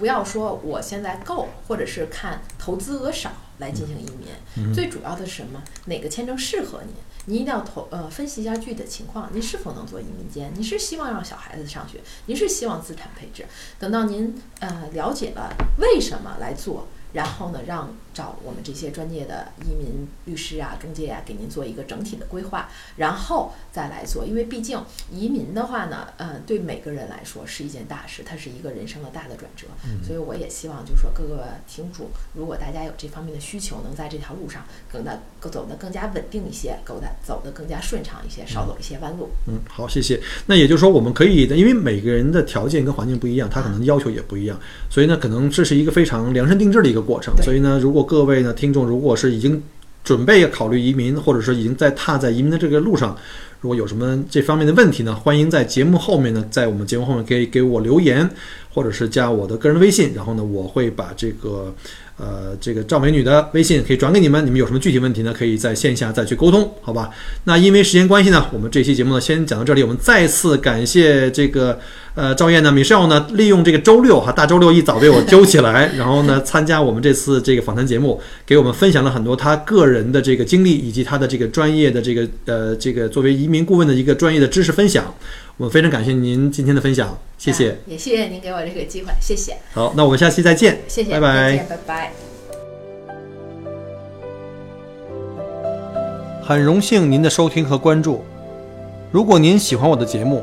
不要说我现在够，或者是看投资额少来进行移民，嗯最主要的是什么？哪个签证适合您？您一定要投呃分析一下具体的情况，您是否能做移民监？您是希望让小孩子上学？您是希望资产配置？等到您呃了解了为什么来做，然后呢，让找我们这些专业的移民律师啊、中介啊，给您做一个整体的规划，然后再来做。因为毕竟移民的话呢，嗯、对每个人来说是一件大事，它是一个人生的大的转折。所以我也希望就是说各个听众，如果大家有这方面的需求，能在这条路上更的更走得更加稳定一些，走得走得更加顺畅一些，少走一些弯路。嗯，好，谢谢。那也就是说，我们可以的，因为每个人的条件跟环境不一样，他可能要求也不一样，所以呢，可能这是一个非常量身定制的一个过程。所以呢，如果各位呢听众如果是已经准备考虑移民，或者是已经在踏在移民的这个路上，如果有什么这方面的问题呢，欢迎在节目后面呢，在我们节目后面可以给我留言，或者是加我的个人微信，然后呢，我会把这个呃这个赵美女的微信，可以转给你们。你们有什么具体问题呢？可以在线下再去沟通，好吧？那因为时间关系呢，我们这期节目呢先讲到这里。我们再次感谢这个呃赵燕呢，Michelle 呢，利用这个周六哈大周六一早被我揪起来，然后呢参加我们这次这个访谈节目，给我们分享了很多他个人的这个经历以及他的这个专业的这个呃这个作为移民顾问的一个专业的知识分享。我们非常感谢您今天的分享，谢谢。啊也谢谢您给我这个机会，谢谢，好，那我们下期再见，谢谢，拜拜再见，拜拜。很荣幸您的收听和关注。如果您喜欢我的节目，